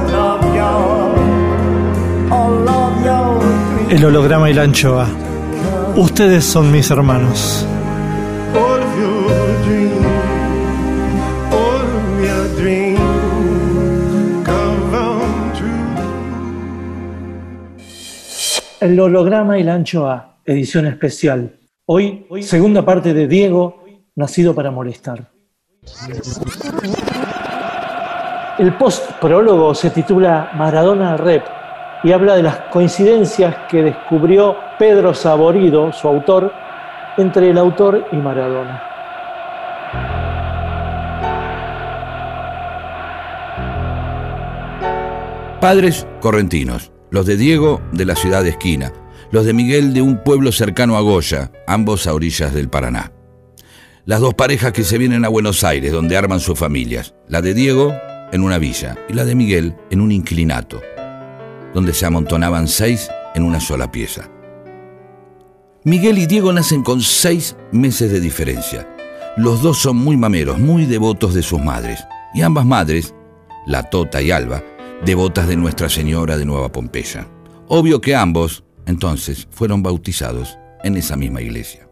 [SPEAKER 14] El holograma y la anchoa. Ustedes son mis hermanos.
[SPEAKER 1] El holograma y la anchoa, edición especial. Hoy, segunda parte de Diego, nacido para molestar. El post-prólogo se titula Maradona Rep y habla de las coincidencias que descubrió Pedro Saborido, su autor, entre el autor y Maradona.
[SPEAKER 18] Padres correntinos, los de Diego de la ciudad de Esquina, los de Miguel de un pueblo cercano a Goya, ambos a orillas del Paraná. Las dos parejas que se vienen a Buenos Aires, donde arman sus familias. La de Diego en una villa y la de Miguel en un inclinato, donde se amontonaban seis en una sola pieza. Miguel y Diego nacen con seis meses de diferencia. Los dos son muy mameros, muy devotos de sus madres. Y ambas madres, la Tota y Alba, devotas de Nuestra Señora de Nueva Pompeya. Obvio que ambos, entonces, fueron bautizados en esa misma iglesia.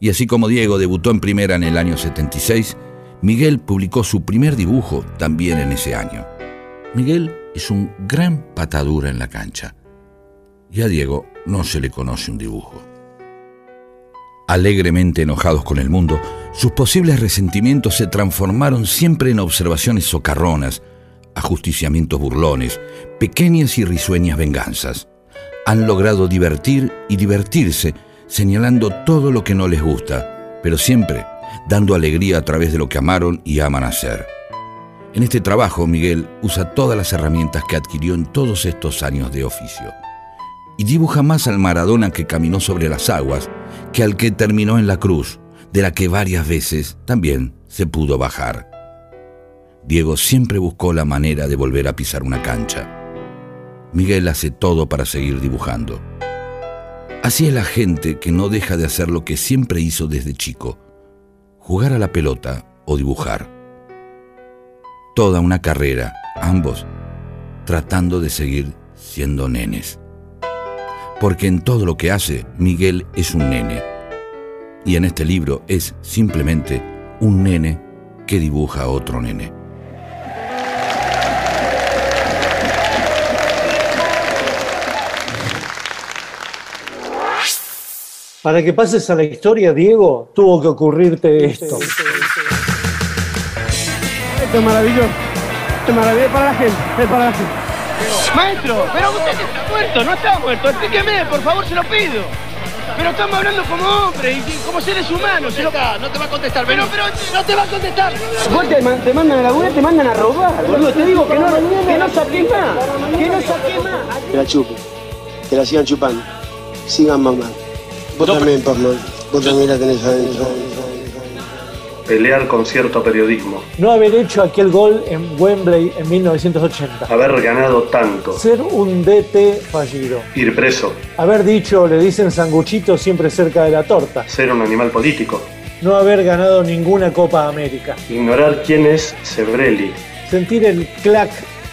[SPEAKER 18] Y así como Diego debutó en primera en el año 76, Miguel publicó su primer dibujo también en ese año. Miguel es un gran patadura en la cancha. Y a Diego no se le conoce un dibujo. Alegremente enojados con el mundo, sus posibles resentimientos se transformaron siempre en observaciones socarronas, ajusticiamientos burlones, pequeñas y risueñas venganzas. Han logrado divertir y divertirse, señalando todo lo que no les gusta, pero siempre dando alegría a través de lo que amaron y aman hacer. En este trabajo, Miguel usa todas las herramientas que adquirió en todos estos años de oficio. Y dibuja más al Maradona que caminó sobre las aguas que al que terminó en la cruz, de la que varias veces también se pudo bajar. Diego siempre buscó la manera de volver a pisar una cancha. Miguel hace todo para seguir dibujando. Así es la gente que no deja de hacer lo que siempre hizo desde chico, jugar a la pelota o dibujar. Toda una carrera, ambos, tratando de seguir siendo nenes. Porque en todo lo que hace, Miguel es un nene. Y en este libro es simplemente un nene que dibuja a otro nene.
[SPEAKER 1] Para que pases a la historia, Diego, tuvo que ocurrirte esto.
[SPEAKER 9] Esto es maravilloso. Esto es maravilloso para la gente. Es para la gente.
[SPEAKER 19] Maestro, pero usted está muerto, no está muerto. Explíqueme, por favor, se lo pido. Pero estamos hablando como hombres y como seres humanos. Se lo... No te va a contestar, pero, pero no te va a contestar.
[SPEAKER 20] Vos te, man- te mandan a laburar, te mandan a robar, boludo. Te digo que no, que no saqué más. Que no saqué más.
[SPEAKER 17] Que la chupen, que la sigan chupando, sigan mamando. Vos también, Pazman, vos también la tenés adentro.
[SPEAKER 4] Pelear con cierto periodismo.
[SPEAKER 1] No haber hecho aquel gol en Wembley en 1980.
[SPEAKER 4] Haber ganado tanto.
[SPEAKER 1] Ser un DT fallido.
[SPEAKER 4] Ir preso.
[SPEAKER 1] Haber dicho, le dicen sanguchito siempre cerca de la torta.
[SPEAKER 4] Ser un animal político.
[SPEAKER 1] No haber ganado ninguna Copa América.
[SPEAKER 4] Ignorar quién es Sebrelli.
[SPEAKER 1] Sentir el clac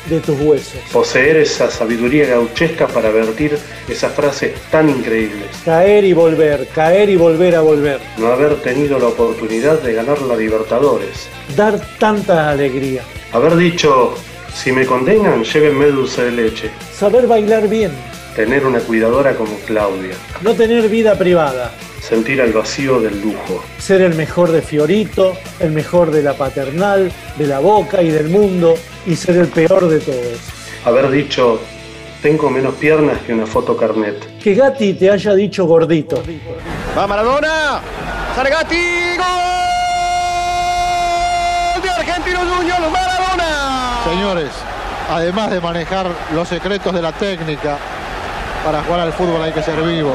[SPEAKER 1] de tus huesos.
[SPEAKER 4] Poseer esa sabiduría gauchesca para vertir esas frases tan increíbles.
[SPEAKER 1] Caer y volver, caer y volver a volver.
[SPEAKER 4] No haber tenido la oportunidad de ganar la Libertadores.
[SPEAKER 1] Dar tanta alegría.
[SPEAKER 4] Haber dicho, si me condenan, llévenme dulce de leche.
[SPEAKER 1] Saber bailar bien.
[SPEAKER 4] Tener una cuidadora como Claudia.
[SPEAKER 1] No tener vida privada.
[SPEAKER 4] Sentir el vacío del lujo.
[SPEAKER 1] Ser el mejor de Fiorito, el mejor de la paternal, de la boca y del mundo, y ser el peor de todos.
[SPEAKER 4] Haber dicho, tengo menos piernas que una foto carnet.
[SPEAKER 1] Que Gatti te haya dicho gordito.
[SPEAKER 19] ¡Va Maradona! ¡Sargati! ¡Gol! ¡De Argentino Junior Maradona!
[SPEAKER 21] Señores, además de manejar los secretos de la técnica, para jugar al fútbol hay que ser vivo.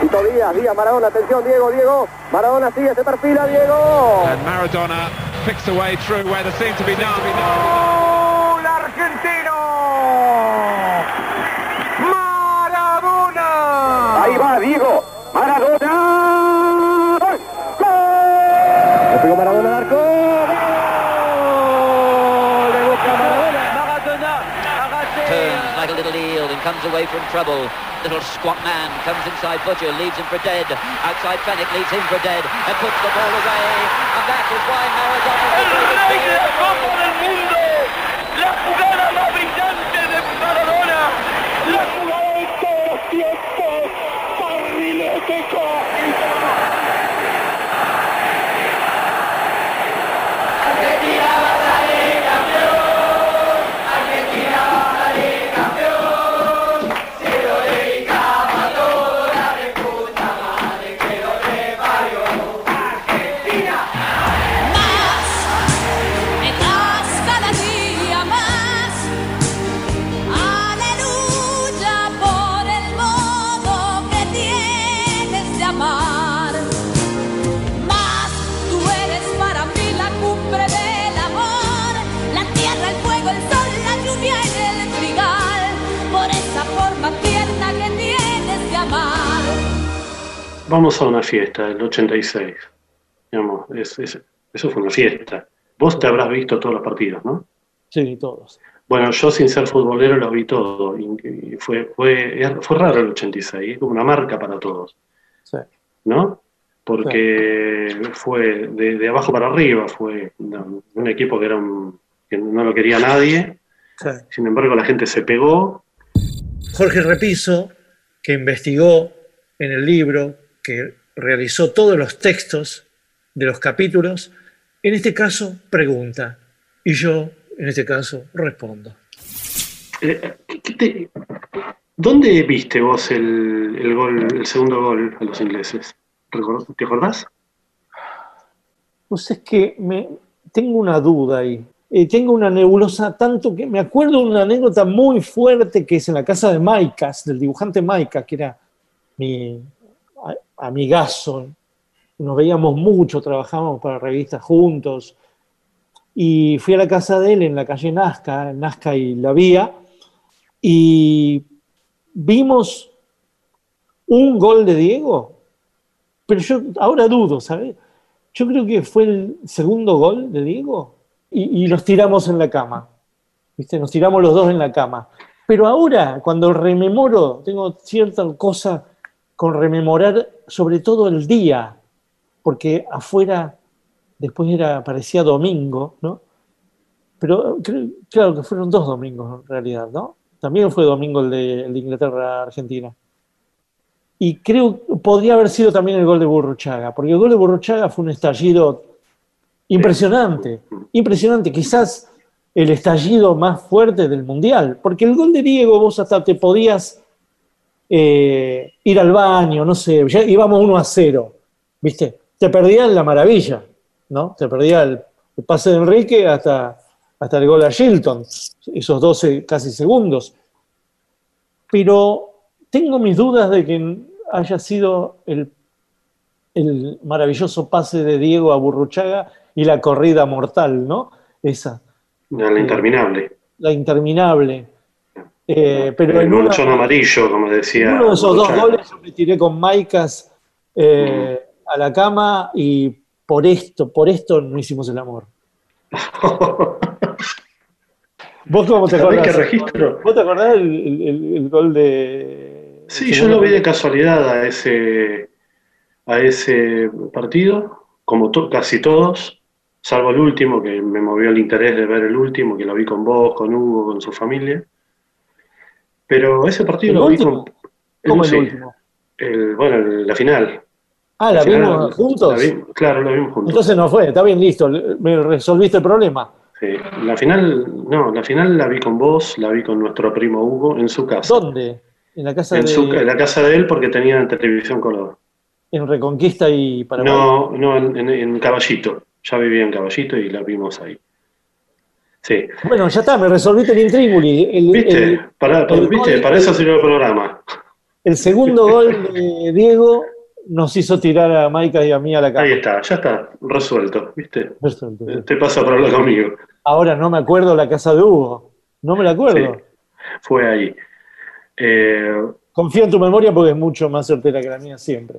[SPEAKER 20] Tito Díaz, Díaz, Maradona, atención, Diego, Diego. Maradona sigue, se perfila, Diego.
[SPEAKER 22] And Maradona picks away through where there seemed to be none.
[SPEAKER 19] ¡Gol argentino!
[SPEAKER 23] Away from trouble. Little squat man comes inside Butcher, leaves him for dead. Outside Fennec leaves him for dead and puts the ball away. And that is why Maradona is the greatest player in
[SPEAKER 19] del mundo! ¡La jugada más brillante de Maradona!
[SPEAKER 4] Vamos a una fiesta del 86. Digamos, es- es- eso fue una fiesta. Vos te habrás visto todos los partidos, ¿no?
[SPEAKER 1] Sí, todos.
[SPEAKER 4] Bueno, yo sin ser futbolero los vi todos. Y, y fue, fue, fue raro el 86, es como una marca para todos,
[SPEAKER 1] Sí.
[SPEAKER 4] ¿no? Porque fue de, de abajo para arriba, fue un, un equipo que, era un- que no lo quería nadie.
[SPEAKER 1] Sí.
[SPEAKER 4] Sin embargo, la gente se pegó.
[SPEAKER 1] Jorge Repiso, que investigó en el libro, que realizó todos los textos de los capítulos, en este caso pregunta, y yo, en este caso, respondo.
[SPEAKER 4] Eh, ¿qué te- ¿Dónde viste vos el, el gol, el segundo gol a los ingleses? ¿Recor- ¿Te acordás?
[SPEAKER 1] Pues es que me, tengo una duda ahí. Eh, tengo una nebulosa tanto que me acuerdo de una anécdota muy fuerte que es en la casa de Maicas, del dibujante Maica, que era mi amigazo. Nos veíamos mucho, trabajábamos para revistas juntos. Y fui a la casa de él en la calle Nazca, Nazca y La Vía, y vimos un gol de Diego, pero yo ahora dudo, ¿sabes? Yo creo que fue el segundo gol de Diego y, y nos tiramos en la cama. ¿Viste? Nos tiramos los dos en la cama. Pero ahora, cuando rememoro, tengo cierta cosa con rememorar sobre todo el día, porque afuera después era, parecía domingo, ¿no? Pero creo- claro que fueron dos domingos en realidad, ¿no? También fue domingo el de, el Inglaterra-Argentina. Y creo que podría haber sido también el gol de Burruchaga, porque el gol de Burruchaga fue un estallido impresionante, impresionante, quizás el estallido más fuerte del Mundial, porque el gol de Diego vos hasta te podías eh, ir al baño, no sé, ya íbamos 1 a 0, ¿viste? Te perdían la maravilla, ¿no? Te perdía el, el pase de Enrique hasta, hasta el gol a Shilton, esos 12 casi segundos. Pero tengo mis dudas de que haya sido el, el maravilloso pase de Diego a Burruchaga y la corrida mortal, ¿no? Esa,
[SPEAKER 4] la interminable.
[SPEAKER 1] la interminable. Eh, pero
[SPEAKER 4] el
[SPEAKER 1] en una-
[SPEAKER 4] manchón amarillo, como decía.
[SPEAKER 1] en uno de esos dos goles yo me tiré con Maicas eh, a la cama y por esto, por esto no hicimos el amor. ¿Vos cómo te
[SPEAKER 4] ¿Sabés
[SPEAKER 1] acordás?
[SPEAKER 4] qué registro?
[SPEAKER 1] ¿Vos te acordás el, el- el- el gol de...
[SPEAKER 4] Sí, yo lo vi de casualidad a ese, a ese partido, como to- casi todos, salvo el último, que me movió el interés de ver el último, que lo vi con vos, con Hugo, con su familia. Pero ese partido
[SPEAKER 1] ¿El
[SPEAKER 4] lo
[SPEAKER 1] último? ¿Cómo el último?
[SPEAKER 4] el- bueno, la final.
[SPEAKER 1] Ah, ¿la
[SPEAKER 4] final,
[SPEAKER 1] vimos juntos?
[SPEAKER 4] la vi- claro, la vimos juntos.
[SPEAKER 1] Entonces no fue, está bien, listo, me resolviste el problema.
[SPEAKER 4] Sí, la final, no, la final la vi con vos, la vi con nuestro primo Hugo en su casa.
[SPEAKER 1] ¿Dónde? En la casa
[SPEAKER 4] En,
[SPEAKER 1] de...
[SPEAKER 4] su- en la casa de él porque tenía televisión color.
[SPEAKER 1] en Reconquista y Paraguay.
[SPEAKER 4] No, no, en, en- en Caballito. Ya vivía en Caballito y la vimos ahí. Sí.
[SPEAKER 1] Bueno, ya está, me resolviste el intríngulis. El,
[SPEAKER 4] ¿Viste?
[SPEAKER 1] el-
[SPEAKER 4] para, para-
[SPEAKER 1] el
[SPEAKER 4] ¿viste? para eso sirvió el programa.
[SPEAKER 1] el segundo gol de Diego nos hizo tirar a Maicas y a mí a la cama.
[SPEAKER 4] Ahí está, ya está, resuelto, ¿viste?
[SPEAKER 1] Resuelto.
[SPEAKER 4] Te pasa por hablar conmigo.
[SPEAKER 1] Ahora no me acuerdo la casa de Hugo. No me la acuerdo.
[SPEAKER 4] Sí. Fue ahí. Eh,
[SPEAKER 1] Confío en tu memoria porque es mucho más certera que la mía siempre.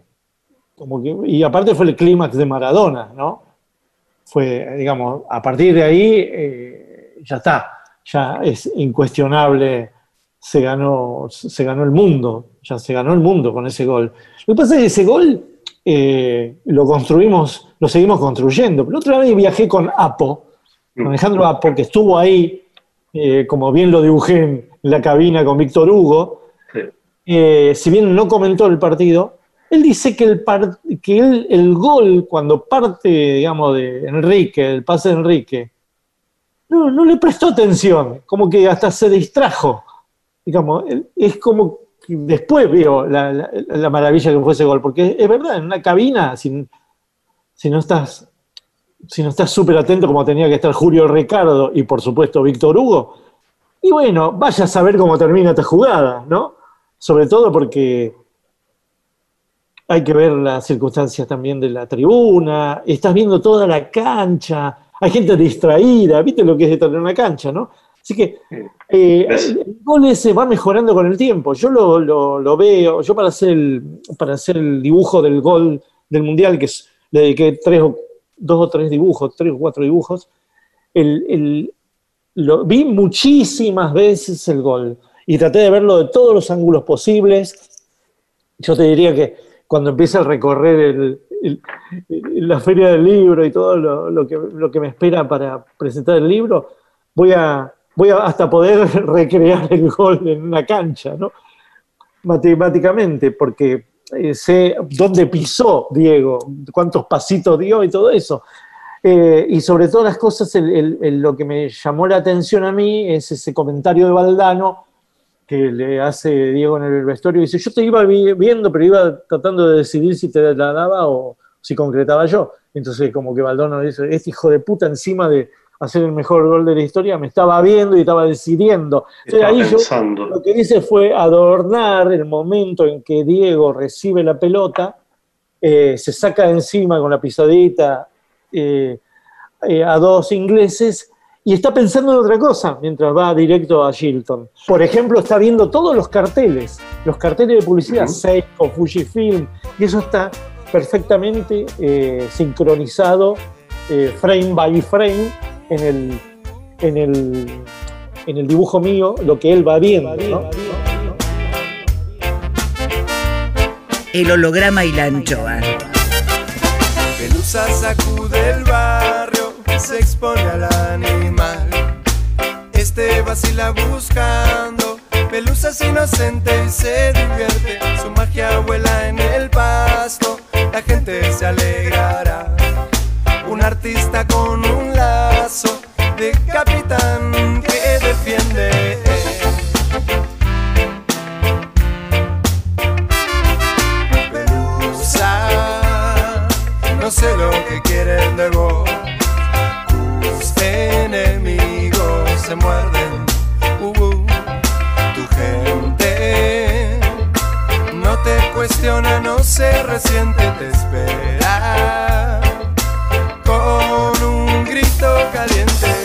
[SPEAKER 1] Como que, y aparte fue el clímax de Maradona, ¿no? Fue, digamos, a partir de ahí eh, ya está, ya es incuestionable, se ganó, se ganó el mundo, ya se ganó el mundo con ese gol. Lo que pasa es que ese gol eh, lo construimos, lo seguimos construyendo. Pero otra vez viajé con Apo, con Alejandro Apo, que estuvo ahí, eh, como bien lo dibujé en la cabina con Víctor Hugo, eh, si bien no comentó el partido, él dice que, el, par- que él- el gol, cuando parte, digamos, de Enrique, el pase de Enrique, no, no le prestó atención, como que hasta se distrajo. Digamos, es como que después vio la, la- la maravilla que fue ese gol, porque es verdad, en una cabina, si, si no estás si no estás súper atento como tenía que estar Julio Ricardo y por supuesto Víctor Hugo, y bueno, vaya a saber cómo termina esta jugada, ¿no? Sobre todo porque hay que ver las circunstancias también de la tribuna, estás viendo toda la cancha, hay gente distraída, ¿viste lo que es estar en una cancha, no? Así que eh, el gol ese va mejorando con el tiempo. Yo lo, lo- lo veo, yo para hacer, el, para hacer el dibujo del gol del Mundial, que es- le dediqué tres o, dos o tres dibujos, tres o cuatro dibujos, el, el- lo, vi muchísimas veces el gol y traté de verlo de todos los ángulos posibles. Yo te diría que cuando empiece a recorrer el- el- la feria del libro y todo lo, lo que, lo que me espera para presentar el libro, voy a, voy a hasta poder recrear el gol en una cancha, ¿no? Matemáticamente, porque eh, sé dónde pisó Diego, cuántos pasitos dio y todo eso. Eh, y sobre todas las cosas, el- el- el- lo que me llamó la atención a mí es ese comentario de Valdano que le hace Diego en el vestuario. Dice, yo te iba vi- viendo, pero iba tratando de decidir si te la daba o si concretaba yo. Entonces como que Valdano dice, este hijo de puta encima de hacer el mejor gol de la historia, me estaba viendo y estaba decidiendo. Entonces, ahí yo- lo que hice fue adornar el momento en que Diego recibe la pelota, eh, se saca de encima con la pisadita eh, eh, a dos ingleses y está pensando en otra cosa mientras va directo a Shilton. Por ejemplo, está viendo todos los carteles, los carteles de publicidad, Seiko, Fujifilm, y eso está perfectamente eh, sincronizado eh, frame by frame en el, en, el, en el dibujo mío, lo que él va viendo. ¿no?
[SPEAKER 5] El holograma y la anchoa.
[SPEAKER 24] Pelusa sacude el barrio, se expone al animal. Este vacila buscando pelusas inocente y se divierte. Su magia vuela en el pasto, la gente se alegrará. Un artista con un lazo de capitán que defiende. Pelusa, no sé lo que quieren de vos. Enemigos se muerden. Uh, uh. Tu gente no te cuestiona, no se resiente, te espera con un grito caliente.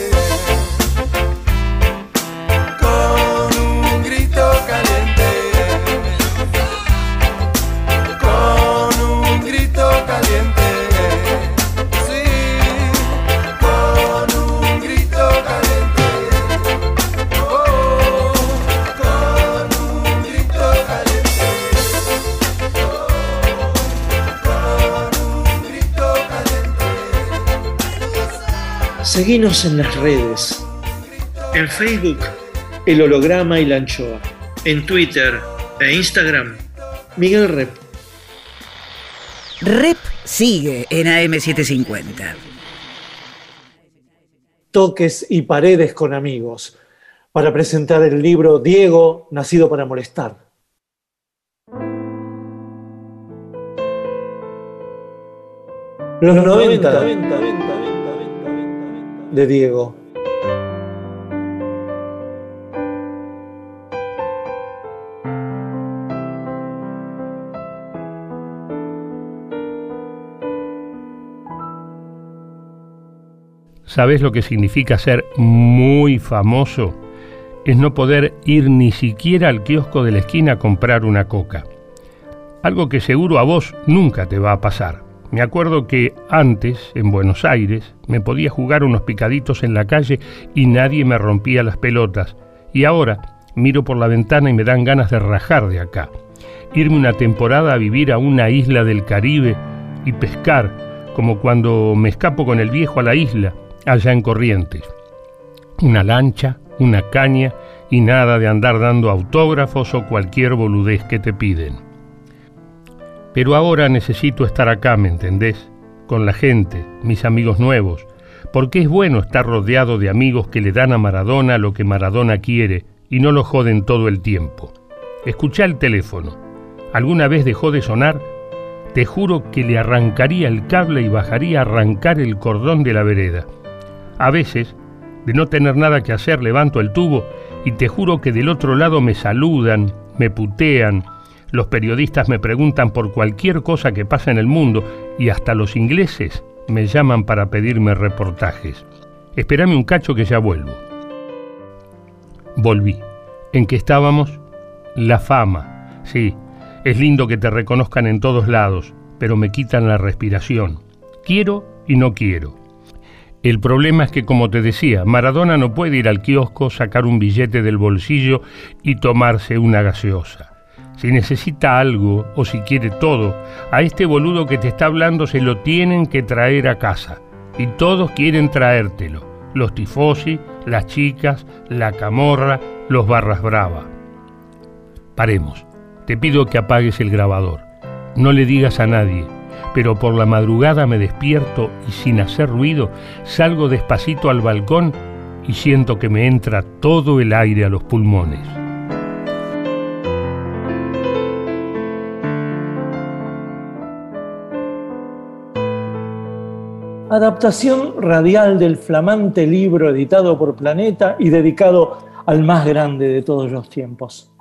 [SPEAKER 1] Seguinos en las redes. En Facebook, El Holograma y la Anchoa. En Twitter e Instagram, Miguel Rep.
[SPEAKER 5] Rep sigue en AM750.
[SPEAKER 1] Toques y paredes con amigos. Para presentar el libro Diego, nacido para molestar. Los 90 de Diego.
[SPEAKER 16] ¿Sabes lo que significa ser muy famoso? Es no poder ir ni siquiera al kiosco de la esquina a comprar una coca. Algo que seguro a vos nunca te va a pasar. Me acuerdo que antes, en Buenos Aires, me podía jugar unos picaditos en la calle y nadie me rompía las pelotas. Y ahora miro por la ventana y me dan ganas de rajar de acá. Irme una temporada a vivir a una isla del Caribe y pescar, como cuando me escapo con el viejo a la isla, allá en Corrientes. Una lancha, una caña y nada de andar dando autógrafos o cualquier boludez que te piden. Pero ahora necesito estar acá, ¿me entendés? Con la gente, mis amigos nuevos, porque es bueno estar rodeado de amigos que le dan a Maradona lo que Maradona quiere y no lo joden todo el tiempo. Escuchá el teléfono. ¿Alguna vez dejó de sonar? Te juro que le arrancaría el cable y bajaría a arrancar el cordón de la vereda. A veces, de no tener nada que hacer, levanto el tubo y te juro que del otro lado me saludan, me putean, los periodistas me preguntan por cualquier cosa que pasa en el mundo y hasta los ingleses me llaman para pedirme reportajes. Espérame un cacho que ya vuelvo. Volví. ¿En qué estábamos? La fama. Sí, es lindo que te reconozcan en todos lados, pero me quitan la respiración. Quiero y no quiero. El problema es que, como te decía, Maradona no puede ir al kiosco, sacar un billete del bolsillo y tomarse una gaseosa. Si necesita algo o si quiere todo, a este boludo que te está hablando se lo tienen que traer a casa. Y todos quieren traértelo. Los tifosi, las chicas, la camorra, los barras brava. Paremos. Te pido que apagues el grabador. No le digas a nadie, pero por la madrugada me despierto y sin hacer ruido salgo despacito al balcón y siento que me entra todo el aire a los pulmones.
[SPEAKER 1] Adaptación radial del flamante libro editado por Planeta y dedicado al más grande de todos los tiempos.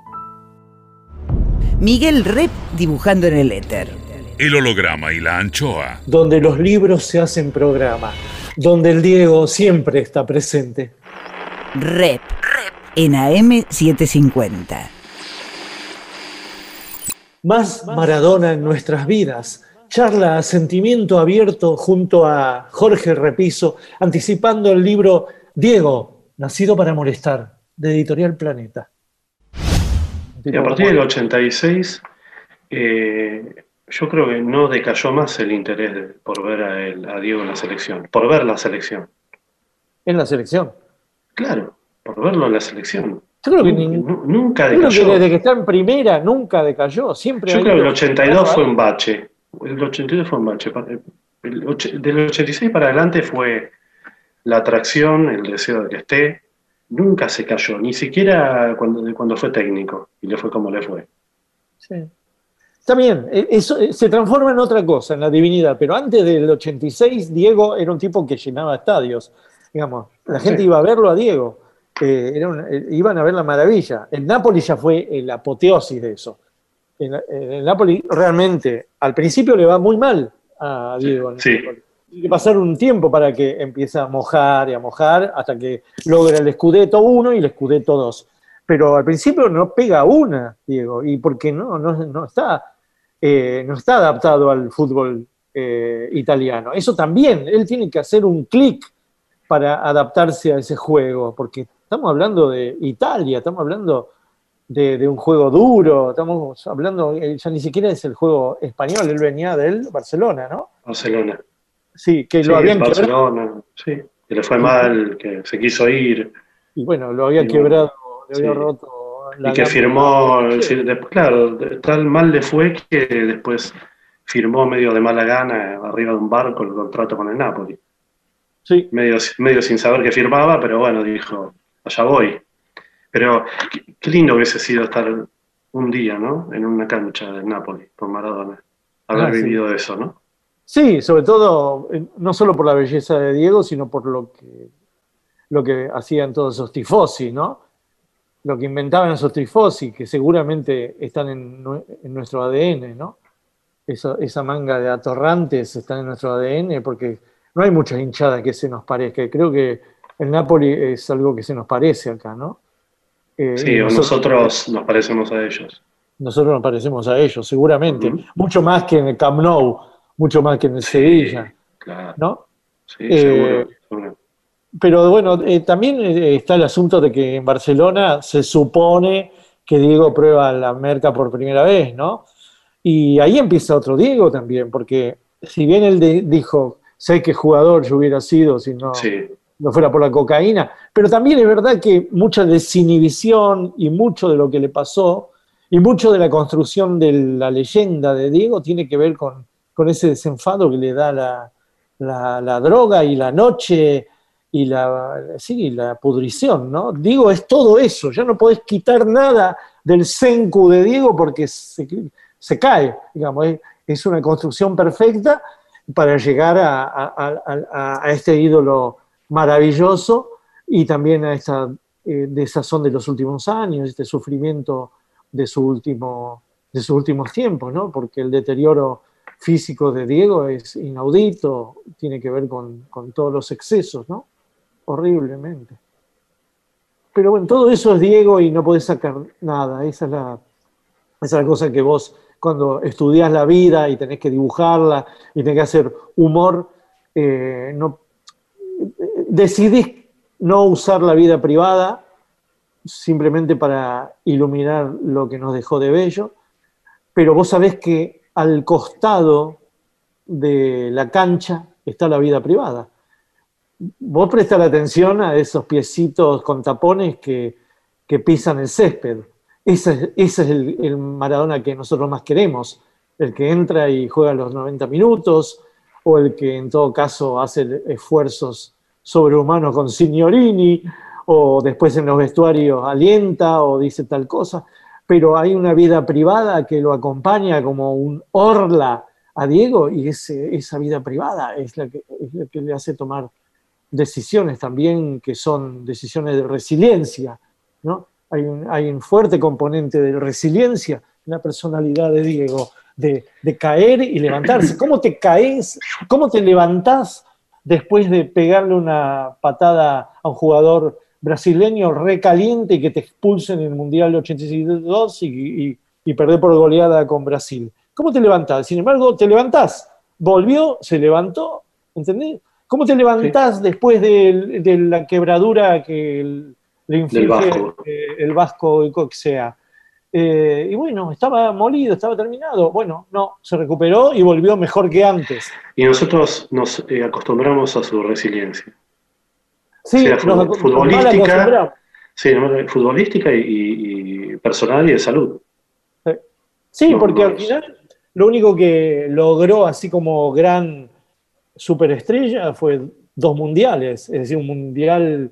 [SPEAKER 5] Miguel Rep dibujando en el éter.
[SPEAKER 12] El holograma y la anchoa.
[SPEAKER 1] Donde los libros se hacen programa. Donde el Diego siempre está presente.
[SPEAKER 5] Rep. En AM750.
[SPEAKER 1] Más Maradona en nuestras vidas. Charla a sentimiento abierto junto a Jorge Repiso, anticipando el libro Diego, nacido para molestar, de Editorial Planeta.
[SPEAKER 4] Y a partir del 86, eh, yo creo que no decayó más el interés de- por ver a, él- a Diego en la selección, por ver la selección.
[SPEAKER 1] En la selección.
[SPEAKER 4] Claro, por verlo en la selección.
[SPEAKER 1] Yo creo que,
[SPEAKER 4] Nunca, nunca
[SPEAKER 1] yo creo que
[SPEAKER 4] decayó.
[SPEAKER 1] desde que está en primera nunca decayó. Siempre
[SPEAKER 4] Yo creo que el
[SPEAKER 1] uno
[SPEAKER 4] 82 fue un bache. El 82 fue un bache. Pa- el och- del 86 para adelante fue la atracción, el deseo de que esté. Nunca se cayó, ni siquiera cuando, cuando fue técnico y le fue como le fue.
[SPEAKER 1] Sí. Está bien, e- eso eh, se transforma en otra cosa, en la divinidad, pero antes del 86 Diego era un tipo que llenaba estadios, digamos, la gente
[SPEAKER 4] Sí.
[SPEAKER 1] iba a verlo a Diego, eh, era eh, iban a ver la maravilla. El Napoli ya fue el apoteosis de eso. En, el Napoli realmente, al principio le va muy mal a Diego.
[SPEAKER 4] Sí.
[SPEAKER 1] Tiene que pasar un tiempo para que empiece a mojar y a mojar hasta que logra el Scudetto 1 y el Scudetto 2. Pero al principio no pega una, Diego, y porque no, no, no está, eh, no está adaptado al fútbol eh, italiano. Eso también, él tiene que hacer un clic para adaptarse a ese juego, porque estamos hablando de Italia, estamos hablando de, de un juego duro, estamos hablando, eh, ya ni siquiera es el juego español, él venía del Barcelona, ¿no?
[SPEAKER 4] Barcelona.
[SPEAKER 1] Sí, que
[SPEAKER 4] Sí,
[SPEAKER 1] lo habían quebrado,
[SPEAKER 4] Barcelona, sí. Que le fue mal, que se quiso ir.
[SPEAKER 1] y bueno, lo había
[SPEAKER 4] Y bueno,
[SPEAKER 1] quebrado, le había
[SPEAKER 4] sí.
[SPEAKER 1] roto la
[SPEAKER 4] Y que firmó, sí, claro, tal mal le fue que después firmó medio de mala gana arriba de un barco el contrato con el Napoli.
[SPEAKER 1] Sí.
[SPEAKER 4] Medio, medio sin saber que firmaba, pero bueno, dijo, allá voy. Pero qué, qué lindo hubiese sido estar un día, ¿no? En una cancha del Napoli con Maradona. Haber
[SPEAKER 1] Ah, sí.
[SPEAKER 4] vivido eso, ¿no?
[SPEAKER 1] Sí, sobre todo, eh, no solo por la belleza de Diego, sino por lo que, lo que hacían todos esos tifosi, ¿no? Lo que inventaban esos tifosi, que seguramente están en, nue- en nuestro ADN, ¿no? Esa, esa manga de atorrantes está en nuestro ADN, porque no hay muchas hinchadas que se nos parezca. Creo que el Napoli es algo que se nos parece acá, ¿no? Eh,
[SPEAKER 4] Sí, o nosotros nos parecemos a ellos.
[SPEAKER 1] nosotros nos parecemos a ellos, seguramente. Mucho más que en el Camp Nou, mucho más que en el Sevilla,
[SPEAKER 4] Claro.
[SPEAKER 1] ¿no?
[SPEAKER 4] Sí,
[SPEAKER 1] Eh,
[SPEAKER 4] seguro, seguro.
[SPEAKER 1] Pero bueno, eh, también eh, está el asunto de que en Barcelona se supone que Diego prueba la merca por primera vez, ¿no? Y ahí empieza otro Diego también, porque si bien él de- dijo, sé qué jugador yo hubiera sido si no,
[SPEAKER 4] Sí.
[SPEAKER 1] No fuera por la cocaína, pero también es verdad que mucha desinhibición y mucho de lo que le pasó y mucho de la construcción de la leyenda de Diego tiene que ver con, con ese desenfado que le da la, la- droga y la noche y la, sí, la pudrición, ¿no? Diego es todo eso, ya no podés quitar nada del senku de Diego porque se, cae, digamos, es, una construcción perfecta para llegar a- a este ídolo maravilloso y también a esta eh, desazón de los últimos años, este sufrimiento de, su último, de sus últimos tiempos, ¿no? Porque el deterioro físico de Diego es inaudito, tiene que ver con, con todos los excesos, ¿no? Horriblemente. pero bueno, todo eso es Diego y no podés sacar nada. Esa es la, esa es la cosa que vos, cuando estudias la vida y tenés que dibujarla y tenés que hacer humor, eh, no, decidís no usar la vida privada simplemente para iluminar lo que nos dejó de bello, pero vos sabés que al costado de la cancha está la vida privada. Vos prestás atención a esos piecitos con tapones que, que pisan el césped. Ese, es- ese es el, el Maradona que nosotros más queremos, el que entra y juega los 90 minutos, o el que en todo caso hace esfuerzos sobrehumanos con Signorini, o después en los vestuarios alienta o dice tal cosa, pero hay una vida privada que lo acompaña como un orla a Diego y esa vida privada es la, que, que le hace tomar decisiones también que son decisiones de resiliencia, ¿no? Hay un, hay un fuerte componente de resiliencia en la personalidad de Diego, de, de caer y levantarse. ¿Cómo te caes? ¿Cómo te levantás después de pegarle una patada a un jugador brasileño recaliente y que te expulsen en el Mundial 82 y, y, y perder por goleada con Brasil? ¿Cómo te levantás? Sin embargo, te levantás. Volvió, se levantó, ¿entendés? ¿Cómo te levantás después de, de la quebradura que el- le inflige
[SPEAKER 4] Vasco.
[SPEAKER 1] el vasco que sea? Eh, y bueno, estaba molido, estaba terminado. Bueno, no, se recuperó y volvió mejor que antes.
[SPEAKER 4] Y nosotros nos eh, acostumbramos a su resiliencia.
[SPEAKER 1] Sí,
[SPEAKER 4] sea
[SPEAKER 1] nos
[SPEAKER 4] futbolística, sí, no, futbolística y, y- personal y de salud.
[SPEAKER 1] Sí,
[SPEAKER 4] No,
[SPEAKER 1] porque
[SPEAKER 4] no
[SPEAKER 1] al final lo único que logró así como gran superestrella fue dos mundiales, es decir, un mundial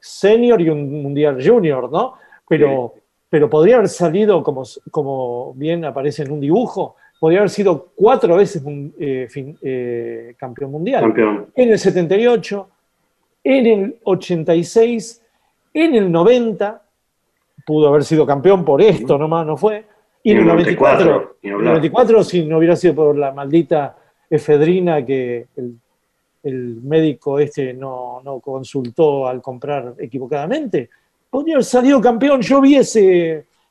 [SPEAKER 1] senior y un mundial junior, ¿no? Pero, pero podría haber salido, como, como bien aparece en un dibujo, podría haber sido cuatro veces eh, fin- eh, campeón mundial.
[SPEAKER 4] Campeón.
[SPEAKER 1] En el 78, en el 86, en el 90, pudo haber sido campeón por esto, nomás no fue. Y en el 94,
[SPEAKER 4] 94, ni
[SPEAKER 1] en el 94, si no hubiera sido por la maldita efedrina que el, el médico este no, no consultó al comprar equivocadamente, podría haber salido campeón. Yo vi,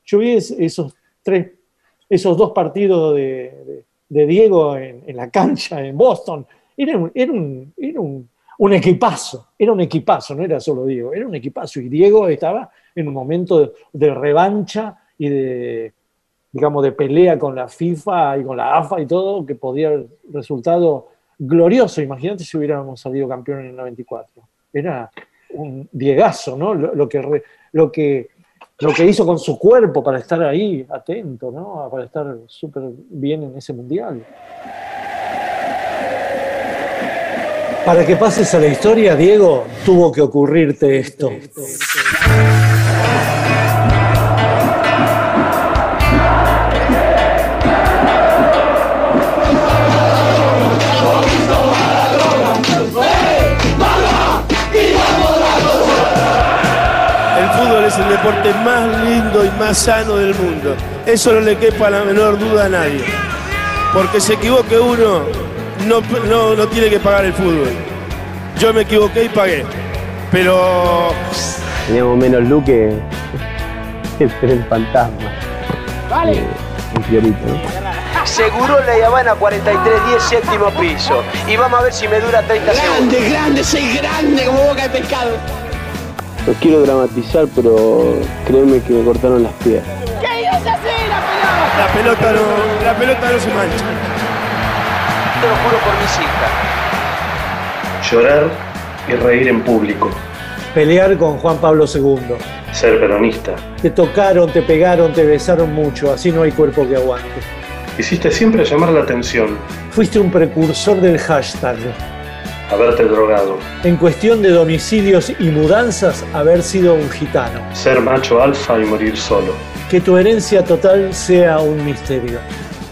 [SPEAKER 1] yo vi esos, tres, esos dos partidos de, Diego en, la cancha en Boston. Era, un, era, un, era un, equipazo, era un equipazo, no era solo Diego, era un equipazo. Y Diego estaba en un momento de, de revancha y de, digamos, de pelea con la FIFA y con la AFA y todo, que podía haber resultado glorioso. Imagínate si hubiéramos salido campeón en el 94. Era un diegazo, ¿no? Lo, que, re- lo, que, lo que hizo con su cuerpo para estar ahí atento, ¿no? Para estar súper bien en ese mundial. Para que pases a la historia, Diego, tuvo que ocurrirte esto.
[SPEAKER 25] Fútbol es el deporte más lindo y más sano del mundo. Eso no le quepa la menor duda a nadie. Porque se equivoque uno, no, no, no tiene que pagar el fútbol. Yo me equivoqué y pagué. Pero
[SPEAKER 20] Teníamos menos luz que, el fantasma.
[SPEAKER 19] Vale.
[SPEAKER 20] Un fiorito, ¿no?
[SPEAKER 19] Seguro la Habana 4310 séptimo piso. Y vamos a ver si me dura 30 segundos.
[SPEAKER 20] Grande,
[SPEAKER 19] grande, soy grande como boca de pescado.
[SPEAKER 20] No quiero dramatizar, pero créeme que me cortaron las piernas.
[SPEAKER 19] ¿Qué ibas a hacer la
[SPEAKER 25] la pelota no, la pelota no se mancha.
[SPEAKER 19] Te lo juro por mis hijas.
[SPEAKER 4] Llorar y reír en público.
[SPEAKER 1] Pelear con Juan Pablo II.
[SPEAKER 4] Ser peronista.
[SPEAKER 1] Te tocaron, te pegaron, te besaron mucho, así no hay cuerpo que aguante.
[SPEAKER 4] Hiciste siempre llamar la atención.
[SPEAKER 1] Fuiste un precursor del hashtag.
[SPEAKER 4] Haberte drogado.
[SPEAKER 1] En cuestión de domicilios y mudanzas, haber sido un gitano.
[SPEAKER 4] Ser macho alfa y morir solo.
[SPEAKER 1] Que tu herencia total sea un misterio.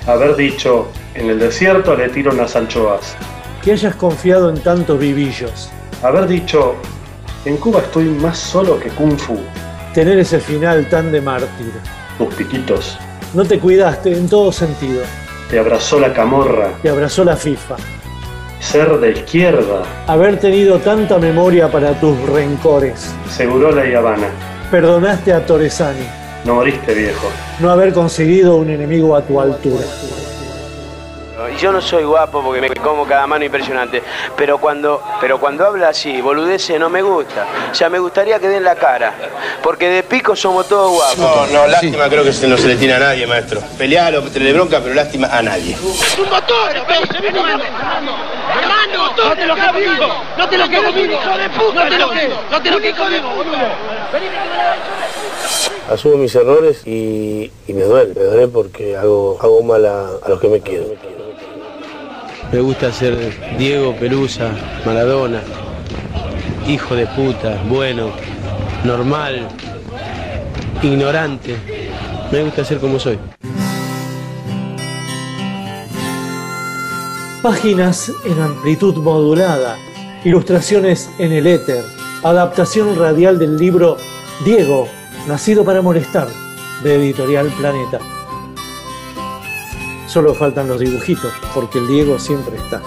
[SPEAKER 4] Haber dicho, en el desierto le tiro unas anchoas.
[SPEAKER 1] Que hayas confiado en tantos vivillos.
[SPEAKER 4] Haber dicho, en Cuba estoy más solo que Kung Fu.
[SPEAKER 1] Tener ese final tan de mártir.
[SPEAKER 4] Tus piquitos.
[SPEAKER 1] No te cuidaste en todo sentido.
[SPEAKER 4] Te abrazó la camorra.
[SPEAKER 1] Te abrazó la FIFA.
[SPEAKER 4] Ser de izquierda.
[SPEAKER 1] Haber tenido tanta memoria para tus rencores.
[SPEAKER 4] Segurola y Habana.
[SPEAKER 26] Perdonaste a Torresani.
[SPEAKER 4] No moriste, viejo.
[SPEAKER 26] No haber conseguido un enemigo a tu altura.
[SPEAKER 20] Y yo no soy guapo porque me como cada mano impresionante, pero cuando, pero cuando habla así, boludece, no me gusta. O sea, me gustaría que den la cara, porque de pico somos todos guapos.
[SPEAKER 27] No, no, lástima creo que se- no se le tiene a nadie, maestro. Pelealo, tenerle bronca, pero lástima a nadie.
[SPEAKER 19] ¡Un motor! ¡Se viene Armando! ¡Armando! ¡No te lo quedo vivo! ¡No te lo quedo vivo! ¡Hijo de puta! ¡No te lo quedo! ¡No te lo quedo vivo, boludo!
[SPEAKER 27] Asumo mis errores y, y me duele. Me duele porque hago, hago mal a, a los que me quieren. Me gusta ser Diego Pelusa, Maradona, hijo de puta, bueno, normal, ignorante. Me gusta ser como soy.
[SPEAKER 26] Páginas en amplitud modulada, ilustraciones en el éter, adaptación radial del libro Diego, nacido para molestar, de Editorial Planeta. Solo faltan los dibujitos, porque el Diego siempre está.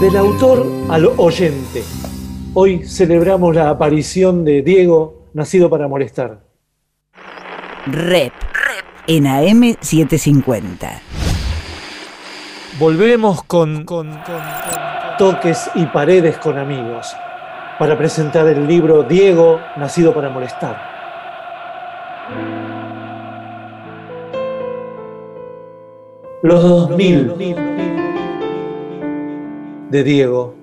[SPEAKER 26] Del autor al oyente. Hoy celebramos la aparición de Diego, nacido para molestar.
[SPEAKER 5] Rep. En AM750.
[SPEAKER 14] Volvemos con, con, con-
[SPEAKER 26] Toques y paredes con amigos. Para presentar el libro Diego, nacido para molestar. Los 2000 de Diego.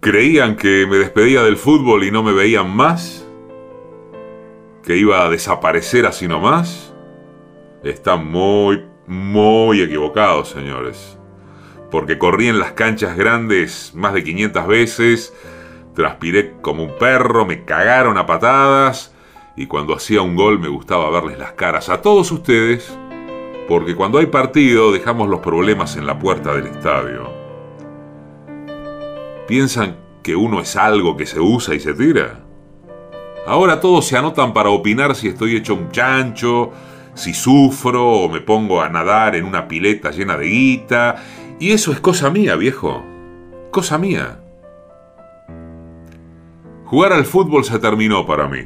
[SPEAKER 13] ¿Creían que me despedía del fútbol y no me veían más? ¿Que iba a desaparecer así nomás? Están muy, muy equivocados, señores. Porque corrí en las canchas grandes más de 500 veces, transpiré como un perro, me cagaron a patadas y cuando hacía un gol me gustaba verles las caras a todos ustedes, porque cuando hay partido dejamos los problemas en la puerta del estadio. ¿Piensan que uno es algo que se usa y se tira? Ahora todos se anotan para opinar si estoy hecho un chancho, si sufro o me pongo a nadar en una pileta llena de guita. Y eso es cosa mía, viejo. Cosa mía. Jugar al fútbol se terminó para mí.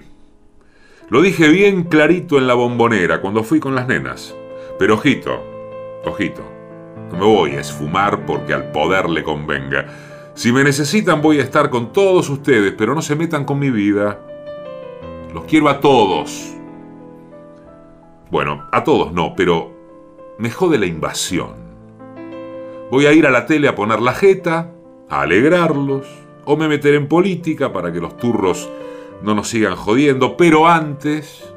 [SPEAKER 13] Lo dije bien clarito en la bombonera cuando fui con las nenas. Pero ojito, ojito. No me voy a esfumar porque al poder le convenga. Si me necesitan voy a estar con todos ustedes, pero no se metan con mi vida. Los quiero a todos. Bueno, a todos no, pero me jode la invasión. Voy a ir a la tele a poner la jeta, a alegrarlos, o me meteré en política para que los turros no nos sigan jodiendo, pero antes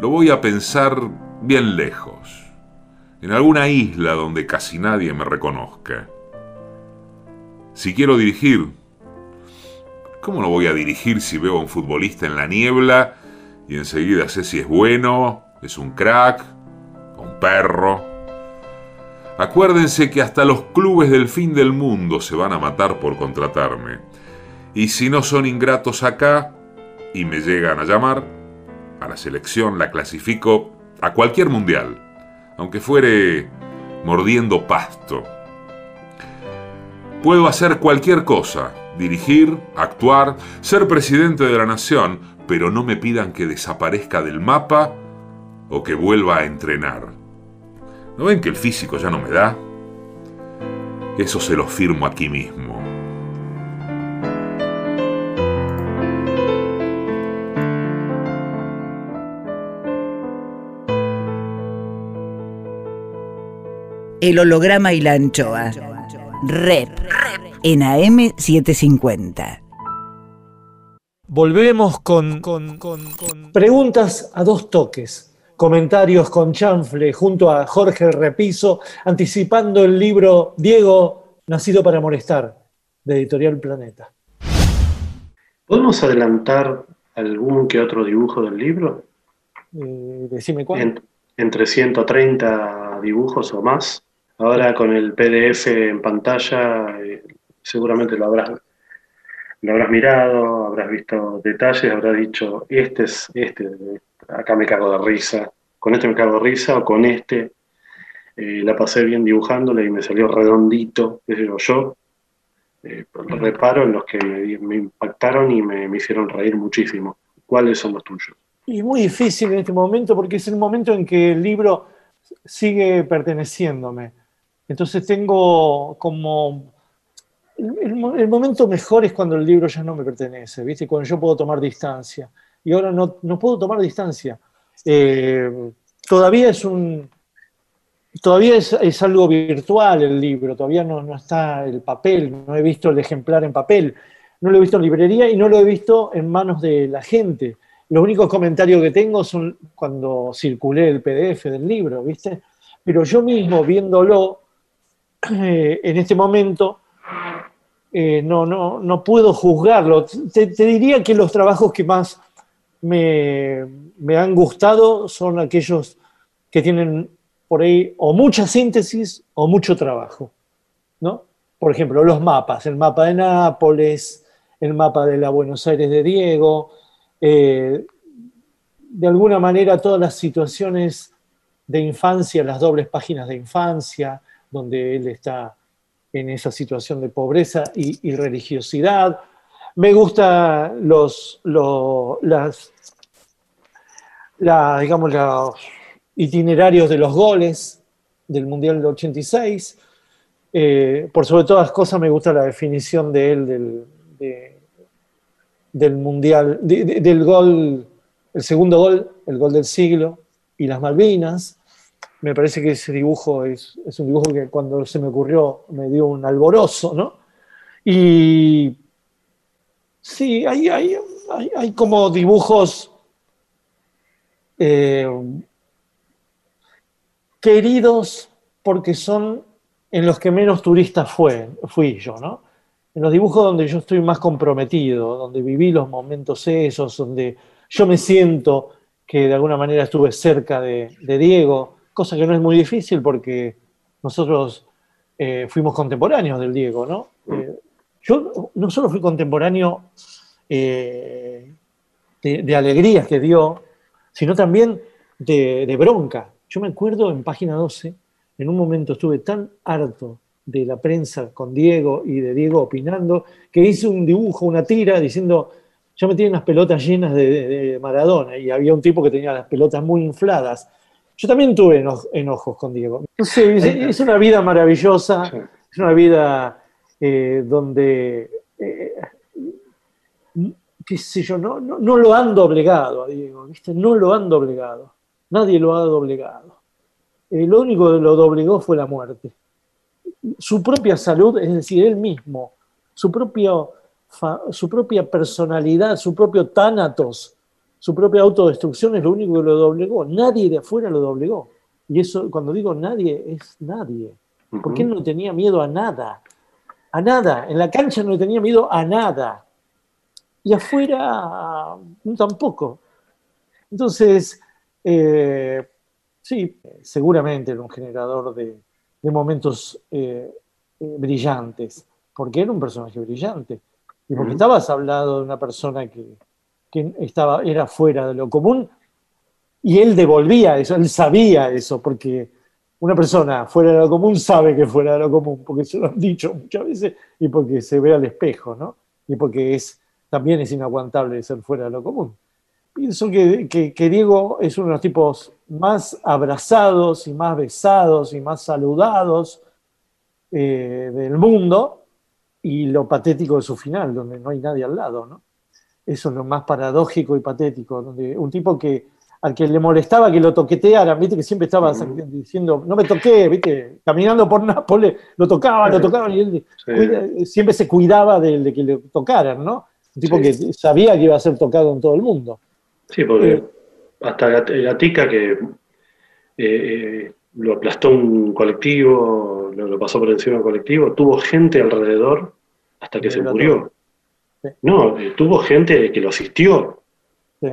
[SPEAKER 13] lo voy a pensar bien lejos, en alguna isla donde casi nadie me reconozca. Si quiero dirigir, ¿cómo no voy a dirigir si veo a un futbolista en la niebla y enseguida sé si es bueno, es un crack un perro? Acuérdense que hasta los clubes del fin del mundo se van a matar por contratarme. Y si no son ingratos acá y me llegan a llamar, a la selección la clasifico a cualquier mundial, aunque fuere mordiendo pasto. Puedo hacer cualquier cosa, dirigir, actuar, ser presidente de la nación, pero no me pidan que desaparezca del mapa o que vuelva a entrenar. ¿No ven que el físico ya no me da? Eso se lo firmo aquí mismo.
[SPEAKER 5] El holograma y la anchoa. Rep. En AM750.
[SPEAKER 14] Volvemos con,
[SPEAKER 1] Preguntas a dos toques. Comentarios con chanfle junto a Jorge Repiso, anticipando el libro Diego, Nacido para Molestar, de Editorial Planeta.
[SPEAKER 4] ¿Podemos adelantar algún que otro dibujo del libro?
[SPEAKER 1] Eh, decime cuál.
[SPEAKER 4] En- entre 130 dibujos o más. Ahora con el PDF en pantalla eh, seguramente lo habrás, lo habrás mirado, habrás visto detalles, habrás dicho, este es, este, acá me cago de risa, con este me cago de risa o con este eh, la pasé bien dibujándole y me salió redondito, qué sé yo, eh, reparo en los que me, impactaron y me, me hicieron reír muchísimo. ¿Cuáles son los tuyos?
[SPEAKER 1] Y muy difícil en este momento porque es el momento en que el libro sigue perteneciéndome. Entonces tengo como... El, el mo- el momento mejor es cuando el libro ya no me pertenece, ¿viste? Cuando yo puedo tomar distancia. Y ahora no, no puedo tomar distancia. Eh, todavía es un... Todavía es, es algo virtual el libro, todavía no, no está el papel, no he visto el ejemplar en papel, no lo he visto en librería y no lo he visto en manos de la gente. Los únicos comentarios que tengo son cuando circulé el PDF del libro, ¿viste? Pero yo mismo viéndolo eh, en este momento, eh, no, no, no puedo juzgarlo. Te, diría que los trabajos que más me, me han gustado son aquellos que tienen por ahí o mucha síntesis o mucho trabajo, ¿no? Por ejemplo, los mapas, el mapa de Nápoles, el mapa de la Buenos Aires de Diego, eh, de alguna manera todas las situaciones de infancia, las dobles páginas de infancia, donde él está en esa situación de pobreza y, religiosidad. Me gustan los, lo- las, la, digamos, los itinerarios de los goles del Mundial del 86. Eh, por sobre todas las cosas me gusta la definición de él del, de- del Mundial, de- de- del gol, el segundo gol, el gol del siglo y las Malvinas. Me parece que ese dibujo es, es un dibujo que cuando se me ocurrió me dio un alborozo, ¿no? Y sí, hay, hay, hay, hay como dibujos eh, queridos porque son en los que menos turistas fue, fui yo, ¿no? En los dibujos donde yo estoy más comprometido, donde viví los momentos esos, donde yo me siento que de alguna manera estuve cerca de Diego, cosa que no es muy difícil porque nosotros eh, fuimos contemporáneos del Diego, ¿no? Eh, yo no solo fui contemporáneo eh, de, de alegrías que dio, sino también de, de bronca. Yo me acuerdo en página 12, en un momento estuve tan harto de la prensa con Diego y de Diego opinando, que hice un dibujo, una tira, diciendo, ya me tienen las pelotas llenas de, de- de Maradona, y había un tipo que tenía las pelotas muy infladas. Yo también tuve eno- enojos con Diego. No sé, es, es una vida maravillosa, es una vida eh, donde eh, qué sé yo, no, no, no lo han doblegado a Diego, ¿viste? No lo han doblegado. Nadie lo ha doblegado. Eh, lo único que lo doblegó fue la muerte. Su propia salud, es decir, él mismo, su, propio, su propia personalidad, su propio tánatos, su propia autodestrucción es lo único que lo doblegó. Nadie de afuera lo doblegó. Y eso, cuando digo nadie, es nadie. Porque él no tenía miedo a nada. A nada. En la cancha no tenía miedo a nada. Y afuera mm, tampoco. Entonces, eh, sí, seguramente era un generador de, de momentos eh, eh, brillantes, porque era un personaje brillante. Y porque estabas hablando de una persona que, que estaba, era fuera de lo común, y él devolvía eso, él sabía eso, porque una persona fuera de lo común sabe que fuera de lo común, porque se lo han dicho muchas veces, y porque se ve al espejo, ¿no? Y porque es, también es inaguantable ser fuera de lo común. Pienso que, que- que Diego es uno de los tipos más abrazados y más besados y más saludados eh, del mundo, y lo patético de su final, donde no hay nadie al lado, ¿no? Eso es lo más paradójico y patético, donde un tipo que al que le molestaba que lo toquetearan, viste que siempre estaba diciendo, no me toqué, viste, caminando por Nápoles, lo tocaban, lo tocaban, y él
[SPEAKER 4] Sí.
[SPEAKER 1] cuida- siempre se cuidaba de, de que le tocaran, ¿no? Un tipo
[SPEAKER 4] Sí.
[SPEAKER 1] que sabía que iba a ser tocado en todo el mundo.
[SPEAKER 4] Sí, porque
[SPEAKER 1] Eh.
[SPEAKER 4] hasta Gat- Gatica que eh, eh, lo aplastó un colectivo, lo, lo pasó por encima de un colectivo, tuvo gente alrededor hasta que se murió.
[SPEAKER 1] Sí.
[SPEAKER 4] No, tuvo gente que lo asistió.
[SPEAKER 1] Sí.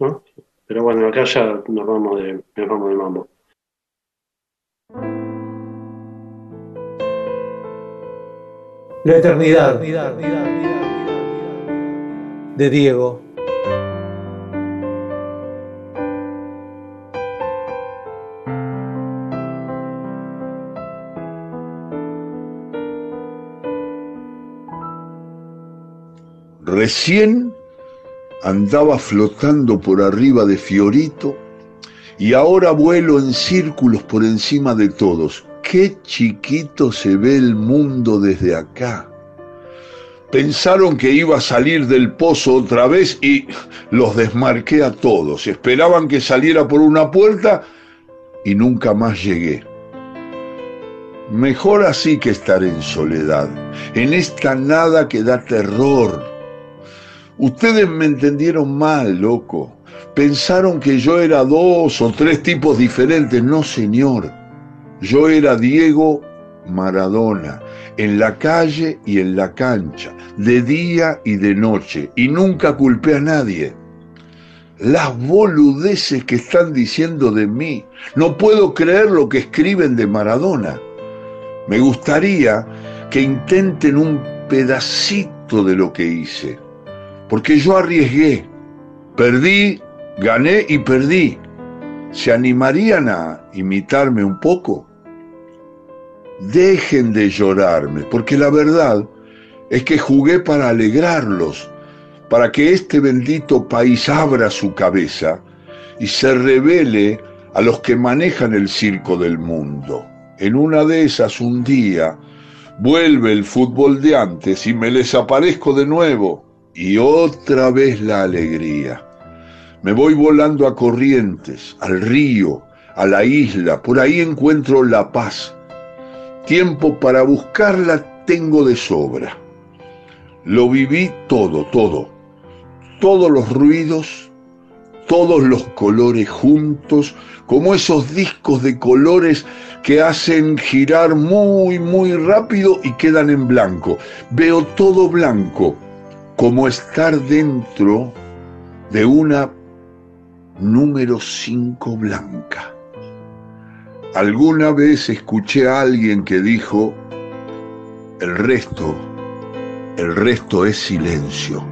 [SPEAKER 4] ¿no? Pero bueno, acá ya nos vamos de, nos vamos de mambo.
[SPEAKER 1] La eternidad de Diego.
[SPEAKER 6] Recién andaba flotando por arriba de Fiorito y ahora vuelo en círculos por encima de todos. Qué chiquito se ve el mundo desde acá. Pensaron que iba a salir del pozo otra vez y los desmarqué a todos. Esperaban que saliera por una puerta y nunca más llegué. Mejor así que estar en soledad, en esta nada que da terror. Ustedes me entendieron mal, loco. Pensaron que yo era dos o tres tipos diferentes. No, señor. Yo era Diego Maradona, en la calle y en la cancha, de día y de noche, y nunca culpé a nadie. Las boludeces que están diciendo de mí. No puedo creer lo que escriben de Maradona. Me gustaría que intenten un pedacito de lo que hice, porque yo arriesgué, perdí, gané y perdí. ¿Se animarían a imitarme un poco? Dejen de llorarme, porque la verdad es que jugué para alegrarlos, para que este bendito país abra su cabeza y se revele a los que manejan el circo del mundo. En una de esas, un día, vuelve el fútbol de antes y me les aparezco de nuevo. Y otra vez la alegría. Me voy volando a Corrientes, al río, a la isla, por ahí encuentro la paz. Tiempo para buscarla tengo de sobra. Lo viví todo, todo. Todos los ruidos, todos los colores juntos, como esos discos de colores que hacen girar muy, muy rápido y quedan en blanco. Veo todo blanco, como estar dentro de una número 5 blanca. Alguna vez escuché a alguien que dijo, el resto, el resto es silencio.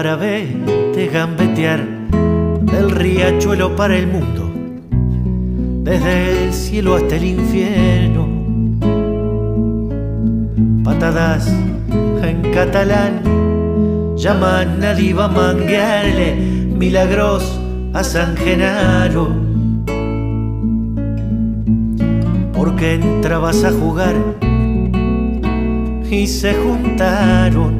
[SPEAKER 28] para verte gambetear del riachuelo para el mundo, desde el cielo hasta el infierno. Patadas en catalán llaman a Diva a manguearle milagros a San Genaro. Porque entrabas a jugar y se juntaron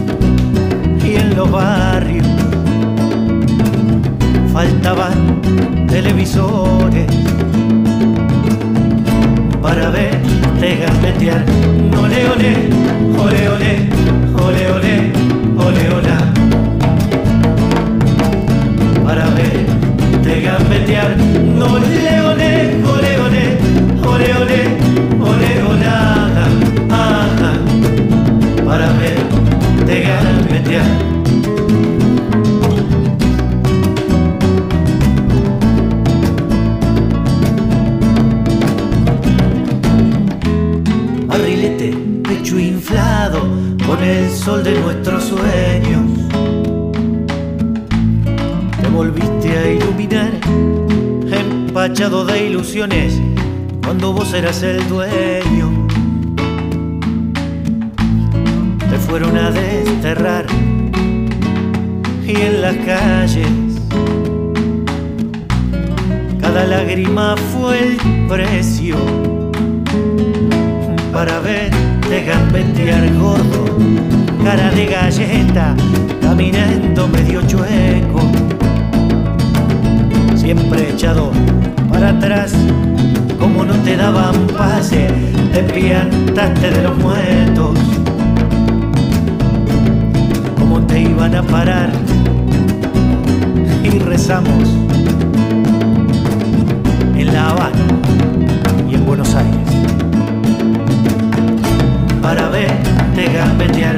[SPEAKER 28] los barrios faltaban televisores para verte gambetear. Ole, ole, ole, ole, ole, ole, ole, ola. Para verte gambetear. Ole, ole, ole, ole, ole, ole, ole, sol de nuestros sueños. Te volviste a iluminar, empachado de ilusiones, cuando vos eras el dueño. Te fueron a desterrar y en las calles cada lágrima fue el precio para verte gambetear gordo, cara de galleta, caminando medio chueco, siempre echado para atrás, como no te daban pase, te piantaste de los muertos, como te iban a parar y rezamos en La Habana y en Buenos Aires. Para verte gambetear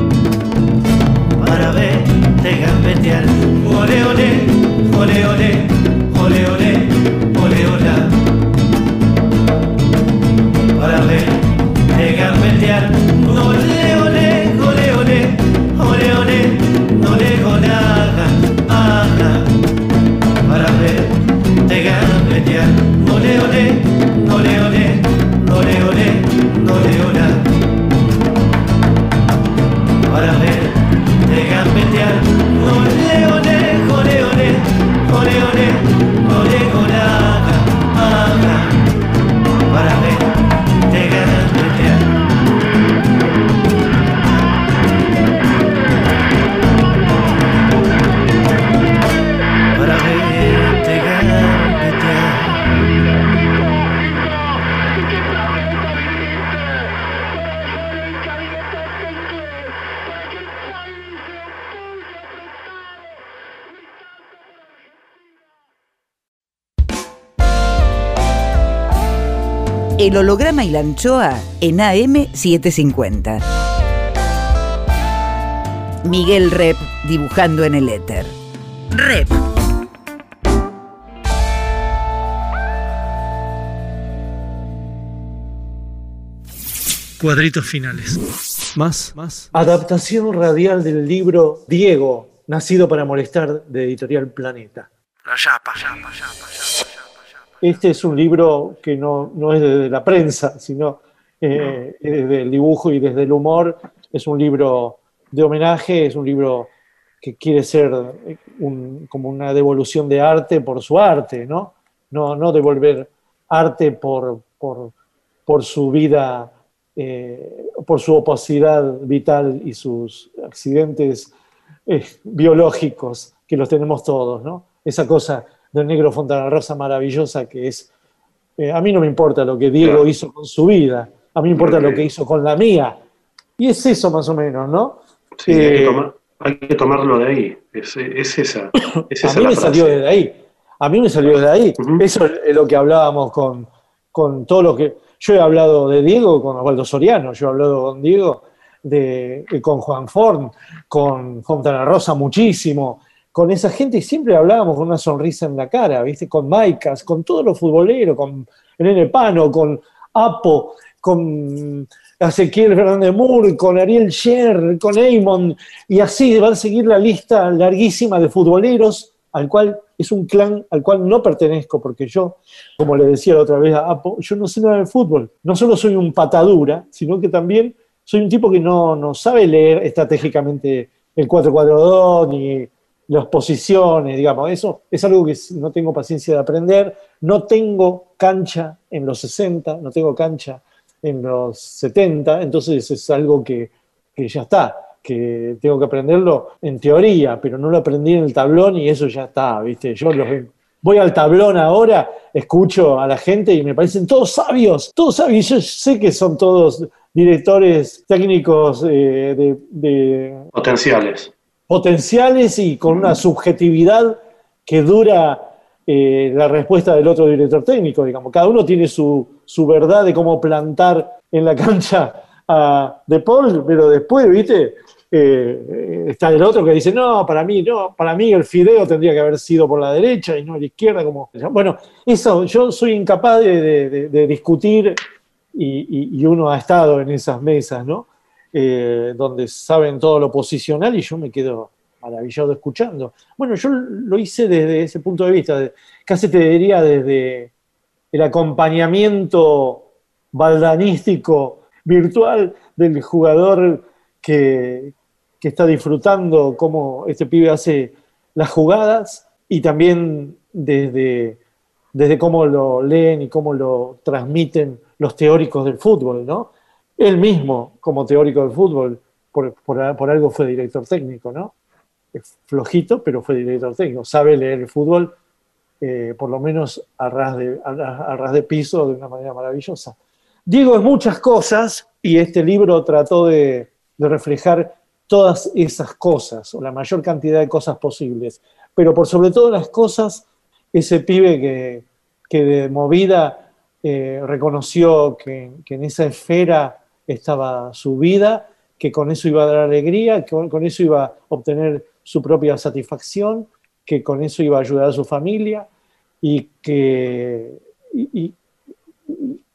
[SPEAKER 28] para verte gambetear. Ole, ole, ole, ole, ole, ole, ole, ola. Para verte gambetear. Ole, ole, ole, ole, ole, ole, ole, olaga, ajá. Para verte gambetear. Ole, ole, ole, ole, ole, ole, ole, ola. Para ver de gambetear. Ole, ole, ole, ole.
[SPEAKER 5] El holograma y la anchoa en AM750. Miguel Rep dibujando en el éter. Rep.
[SPEAKER 1] Cuadritos finales.
[SPEAKER 14] Más, más.
[SPEAKER 1] Adaptación radial del libro Diego, nacido para molestar, de Editorial Planeta.
[SPEAKER 28] La yapa, yapa,
[SPEAKER 1] Este es un libro que no, no es desde la prensa, sino eh, es desde el dibujo y desde el humor. Es un libro de homenaje, es un libro que quiere ser un- como una devolución de arte por su arte, ¿no? No, no devolver arte por, por, por su vida, eh, por su opacidad vital y sus accidentes eh, biológicos, que los tenemos todos, ¿no? Esa cosa del negro Fontana Rosa maravillosa que es, eh, a mí no me importa lo que Diego
[SPEAKER 4] Claro.
[SPEAKER 1] hizo con su vida, a mí me importa lo que hizo con la mía. Y es eso más o menos, ¿no?
[SPEAKER 4] Sí, hay, que
[SPEAKER 1] Eh,
[SPEAKER 4] tomar- hay que tomarlo de ahí. Es, es esa. Es
[SPEAKER 1] a mí
[SPEAKER 4] la
[SPEAKER 1] me
[SPEAKER 4] frase.
[SPEAKER 1] salió desde ahí. A mí me salió desde ahí. Eso es lo que hablábamos con, con todo lo que. Yo he hablado de Diego con Osvaldo Soriano, yo he hablado con Diego, de, de- con Juan Forn, con Fontana Rosa muchísimo, con esa gente y siempre hablábamos con una sonrisa en la cara, ¿viste? Con Maicas, con todos los futboleros, con Nene Pano, con Apo, con Ezequiel Fernández Moore, con Ariel Sher, con Eamon, y así van a seguir la lista larguísima de futboleros, al cual es un clan al cual no pertenezco, porque yo, como le decía la otra vez a Apo, yo no sé nada de fútbol. No solo soy un patadura, sino que también soy un tipo que no, no sabe leer estratégicamente el 4-4-2 ni las posiciones, digamos. Eso es algo que no tengo paciencia de aprender. No tengo cancha en los 60, no tengo cancha en los 70, entonces es algo que, que ya está, que tengo que aprenderlo en teoría, pero no lo aprendí en el tablón y eso ya está, ¿viste? Yo los voy al tablón ahora, escucho a la gente y me parecen todos sabios, todos sabios. Yo sé que son todos directores técnicos eh, de, de
[SPEAKER 4] Potenciales.
[SPEAKER 1] Potenciales y con una subjetividad que dura eh, la respuesta del otro director técnico, digamos. Cada uno tiene su, su verdad de cómo plantar en la cancha a De Paul, pero después, ¿viste? Eh, está el otro que dice, no, para mí, no, para mí el fideo tendría que haber sido por la derecha y no la izquierda, como... Bueno, eso, yo soy incapaz de, de- discutir y- y uno ha estado en esas mesas, ¿no? Eh, donde saben todo lo posicional y yo me quedo maravillado escuchando. Bueno, yo lo hice desde ese punto de vista, casi te diría desde el acompañamiento baldanístico virtual del jugador que, que está disfrutando cómo este pibe hace las jugadas y también desde, desde cómo lo leen y cómo lo transmiten los teóricos del fútbol, ¿no? Él mismo, como teórico del fútbol, por, por- algo fue director técnico, ¿no? Es flojito, pero fue director técnico. Sabe leer el fútbol, eh, por lo menos a ras, de, a, ras- de piso, de una manera maravillosa. Diego es muchas cosas y este libro trató de, de reflejar todas esas cosas, o la mayor cantidad de cosas posibles. Pero por sobre todas las cosas, ese pibe que, que de movida eh, reconoció que, que en esa esfera estaba su vida, que con eso iba a dar alegría, que con, eso iba a obtener su propia satisfacción, que con eso iba a ayudar a su familia y que, y- y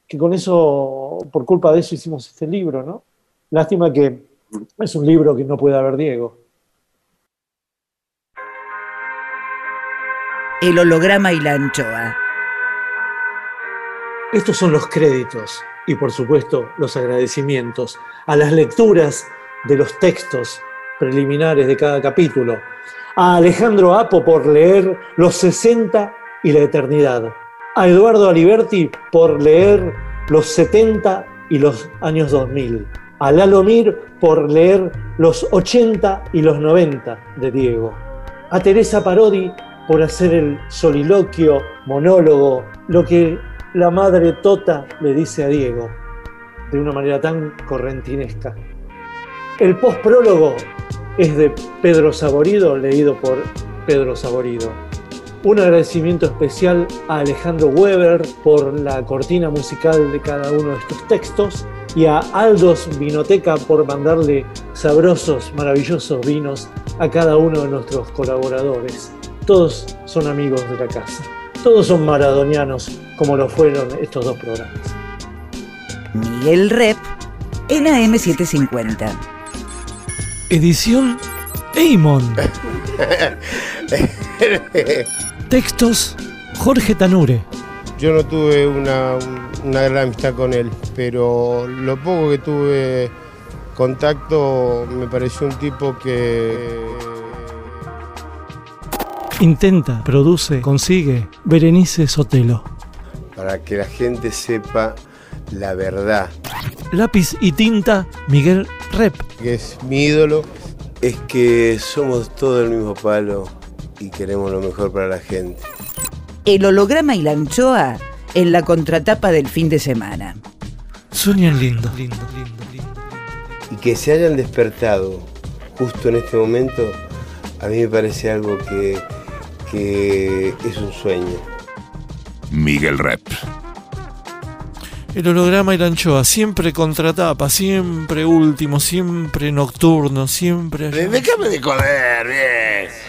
[SPEAKER 1] que con eso, por culpa de eso hicimos este libro, ¿no? Lástima que es un libro que no puede haber Diego.
[SPEAKER 5] El holograma y la anchoa.
[SPEAKER 1] Estos son los créditos y por supuesto los agradecimientos a las lecturas de los textos preliminares de cada capítulo. A Alejandro Apo por leer Los 60 y la Eternidad. A Eduardo Aliberti por leer Los 70 y los años 2000. A Lalo Mir por leer Los 80 y los 90 de Diego. A Teresa Parodi por hacer el soliloquio, monólogo, lo que la madre Tota le dice a Diego, de una manera tan correntinesca. El postprólogo es de Pedro Saborido, leído por Pedro Saborido. Un agradecimiento especial a Alejandro Weber por la cortina musical de cada uno de estos textos y a Aldos Vinoteca por mandarle sabrosos, maravillosos vinos a cada uno de nuestros colaboradores. Todos son amigos de la casa. Todos son maradonianos como lo fueron estos dos programas.
[SPEAKER 5] Miguel Rep en AM750.
[SPEAKER 14] Edición Eimon. Textos Jorge Tanure.
[SPEAKER 25] Yo no tuve una, una gran amistad con él, pero lo poco que tuve contacto me pareció un tipo que
[SPEAKER 14] Intenta, produce, consigue Berenice Sotelo.
[SPEAKER 17] Para que la gente sepa la verdad,
[SPEAKER 14] Lápiz y tinta Miguel Rep.
[SPEAKER 17] que es mi ídolo, es que somos todo el mismo palo y queremos lo mejor para la gente.
[SPEAKER 5] El holograma y la anchoa en la contratapa del fin de semana.
[SPEAKER 14] Sueñan lindo, lindo, lindo.
[SPEAKER 17] Y que se hayan despertado justo en este momento, a mí me parece algo que, que es un sueño.
[SPEAKER 12] Miguel Rep.
[SPEAKER 14] El holograma y la anchoa, siempre contratapa, siempre último, siempre nocturno, siempre...
[SPEAKER 25] Déjame de joder, bien.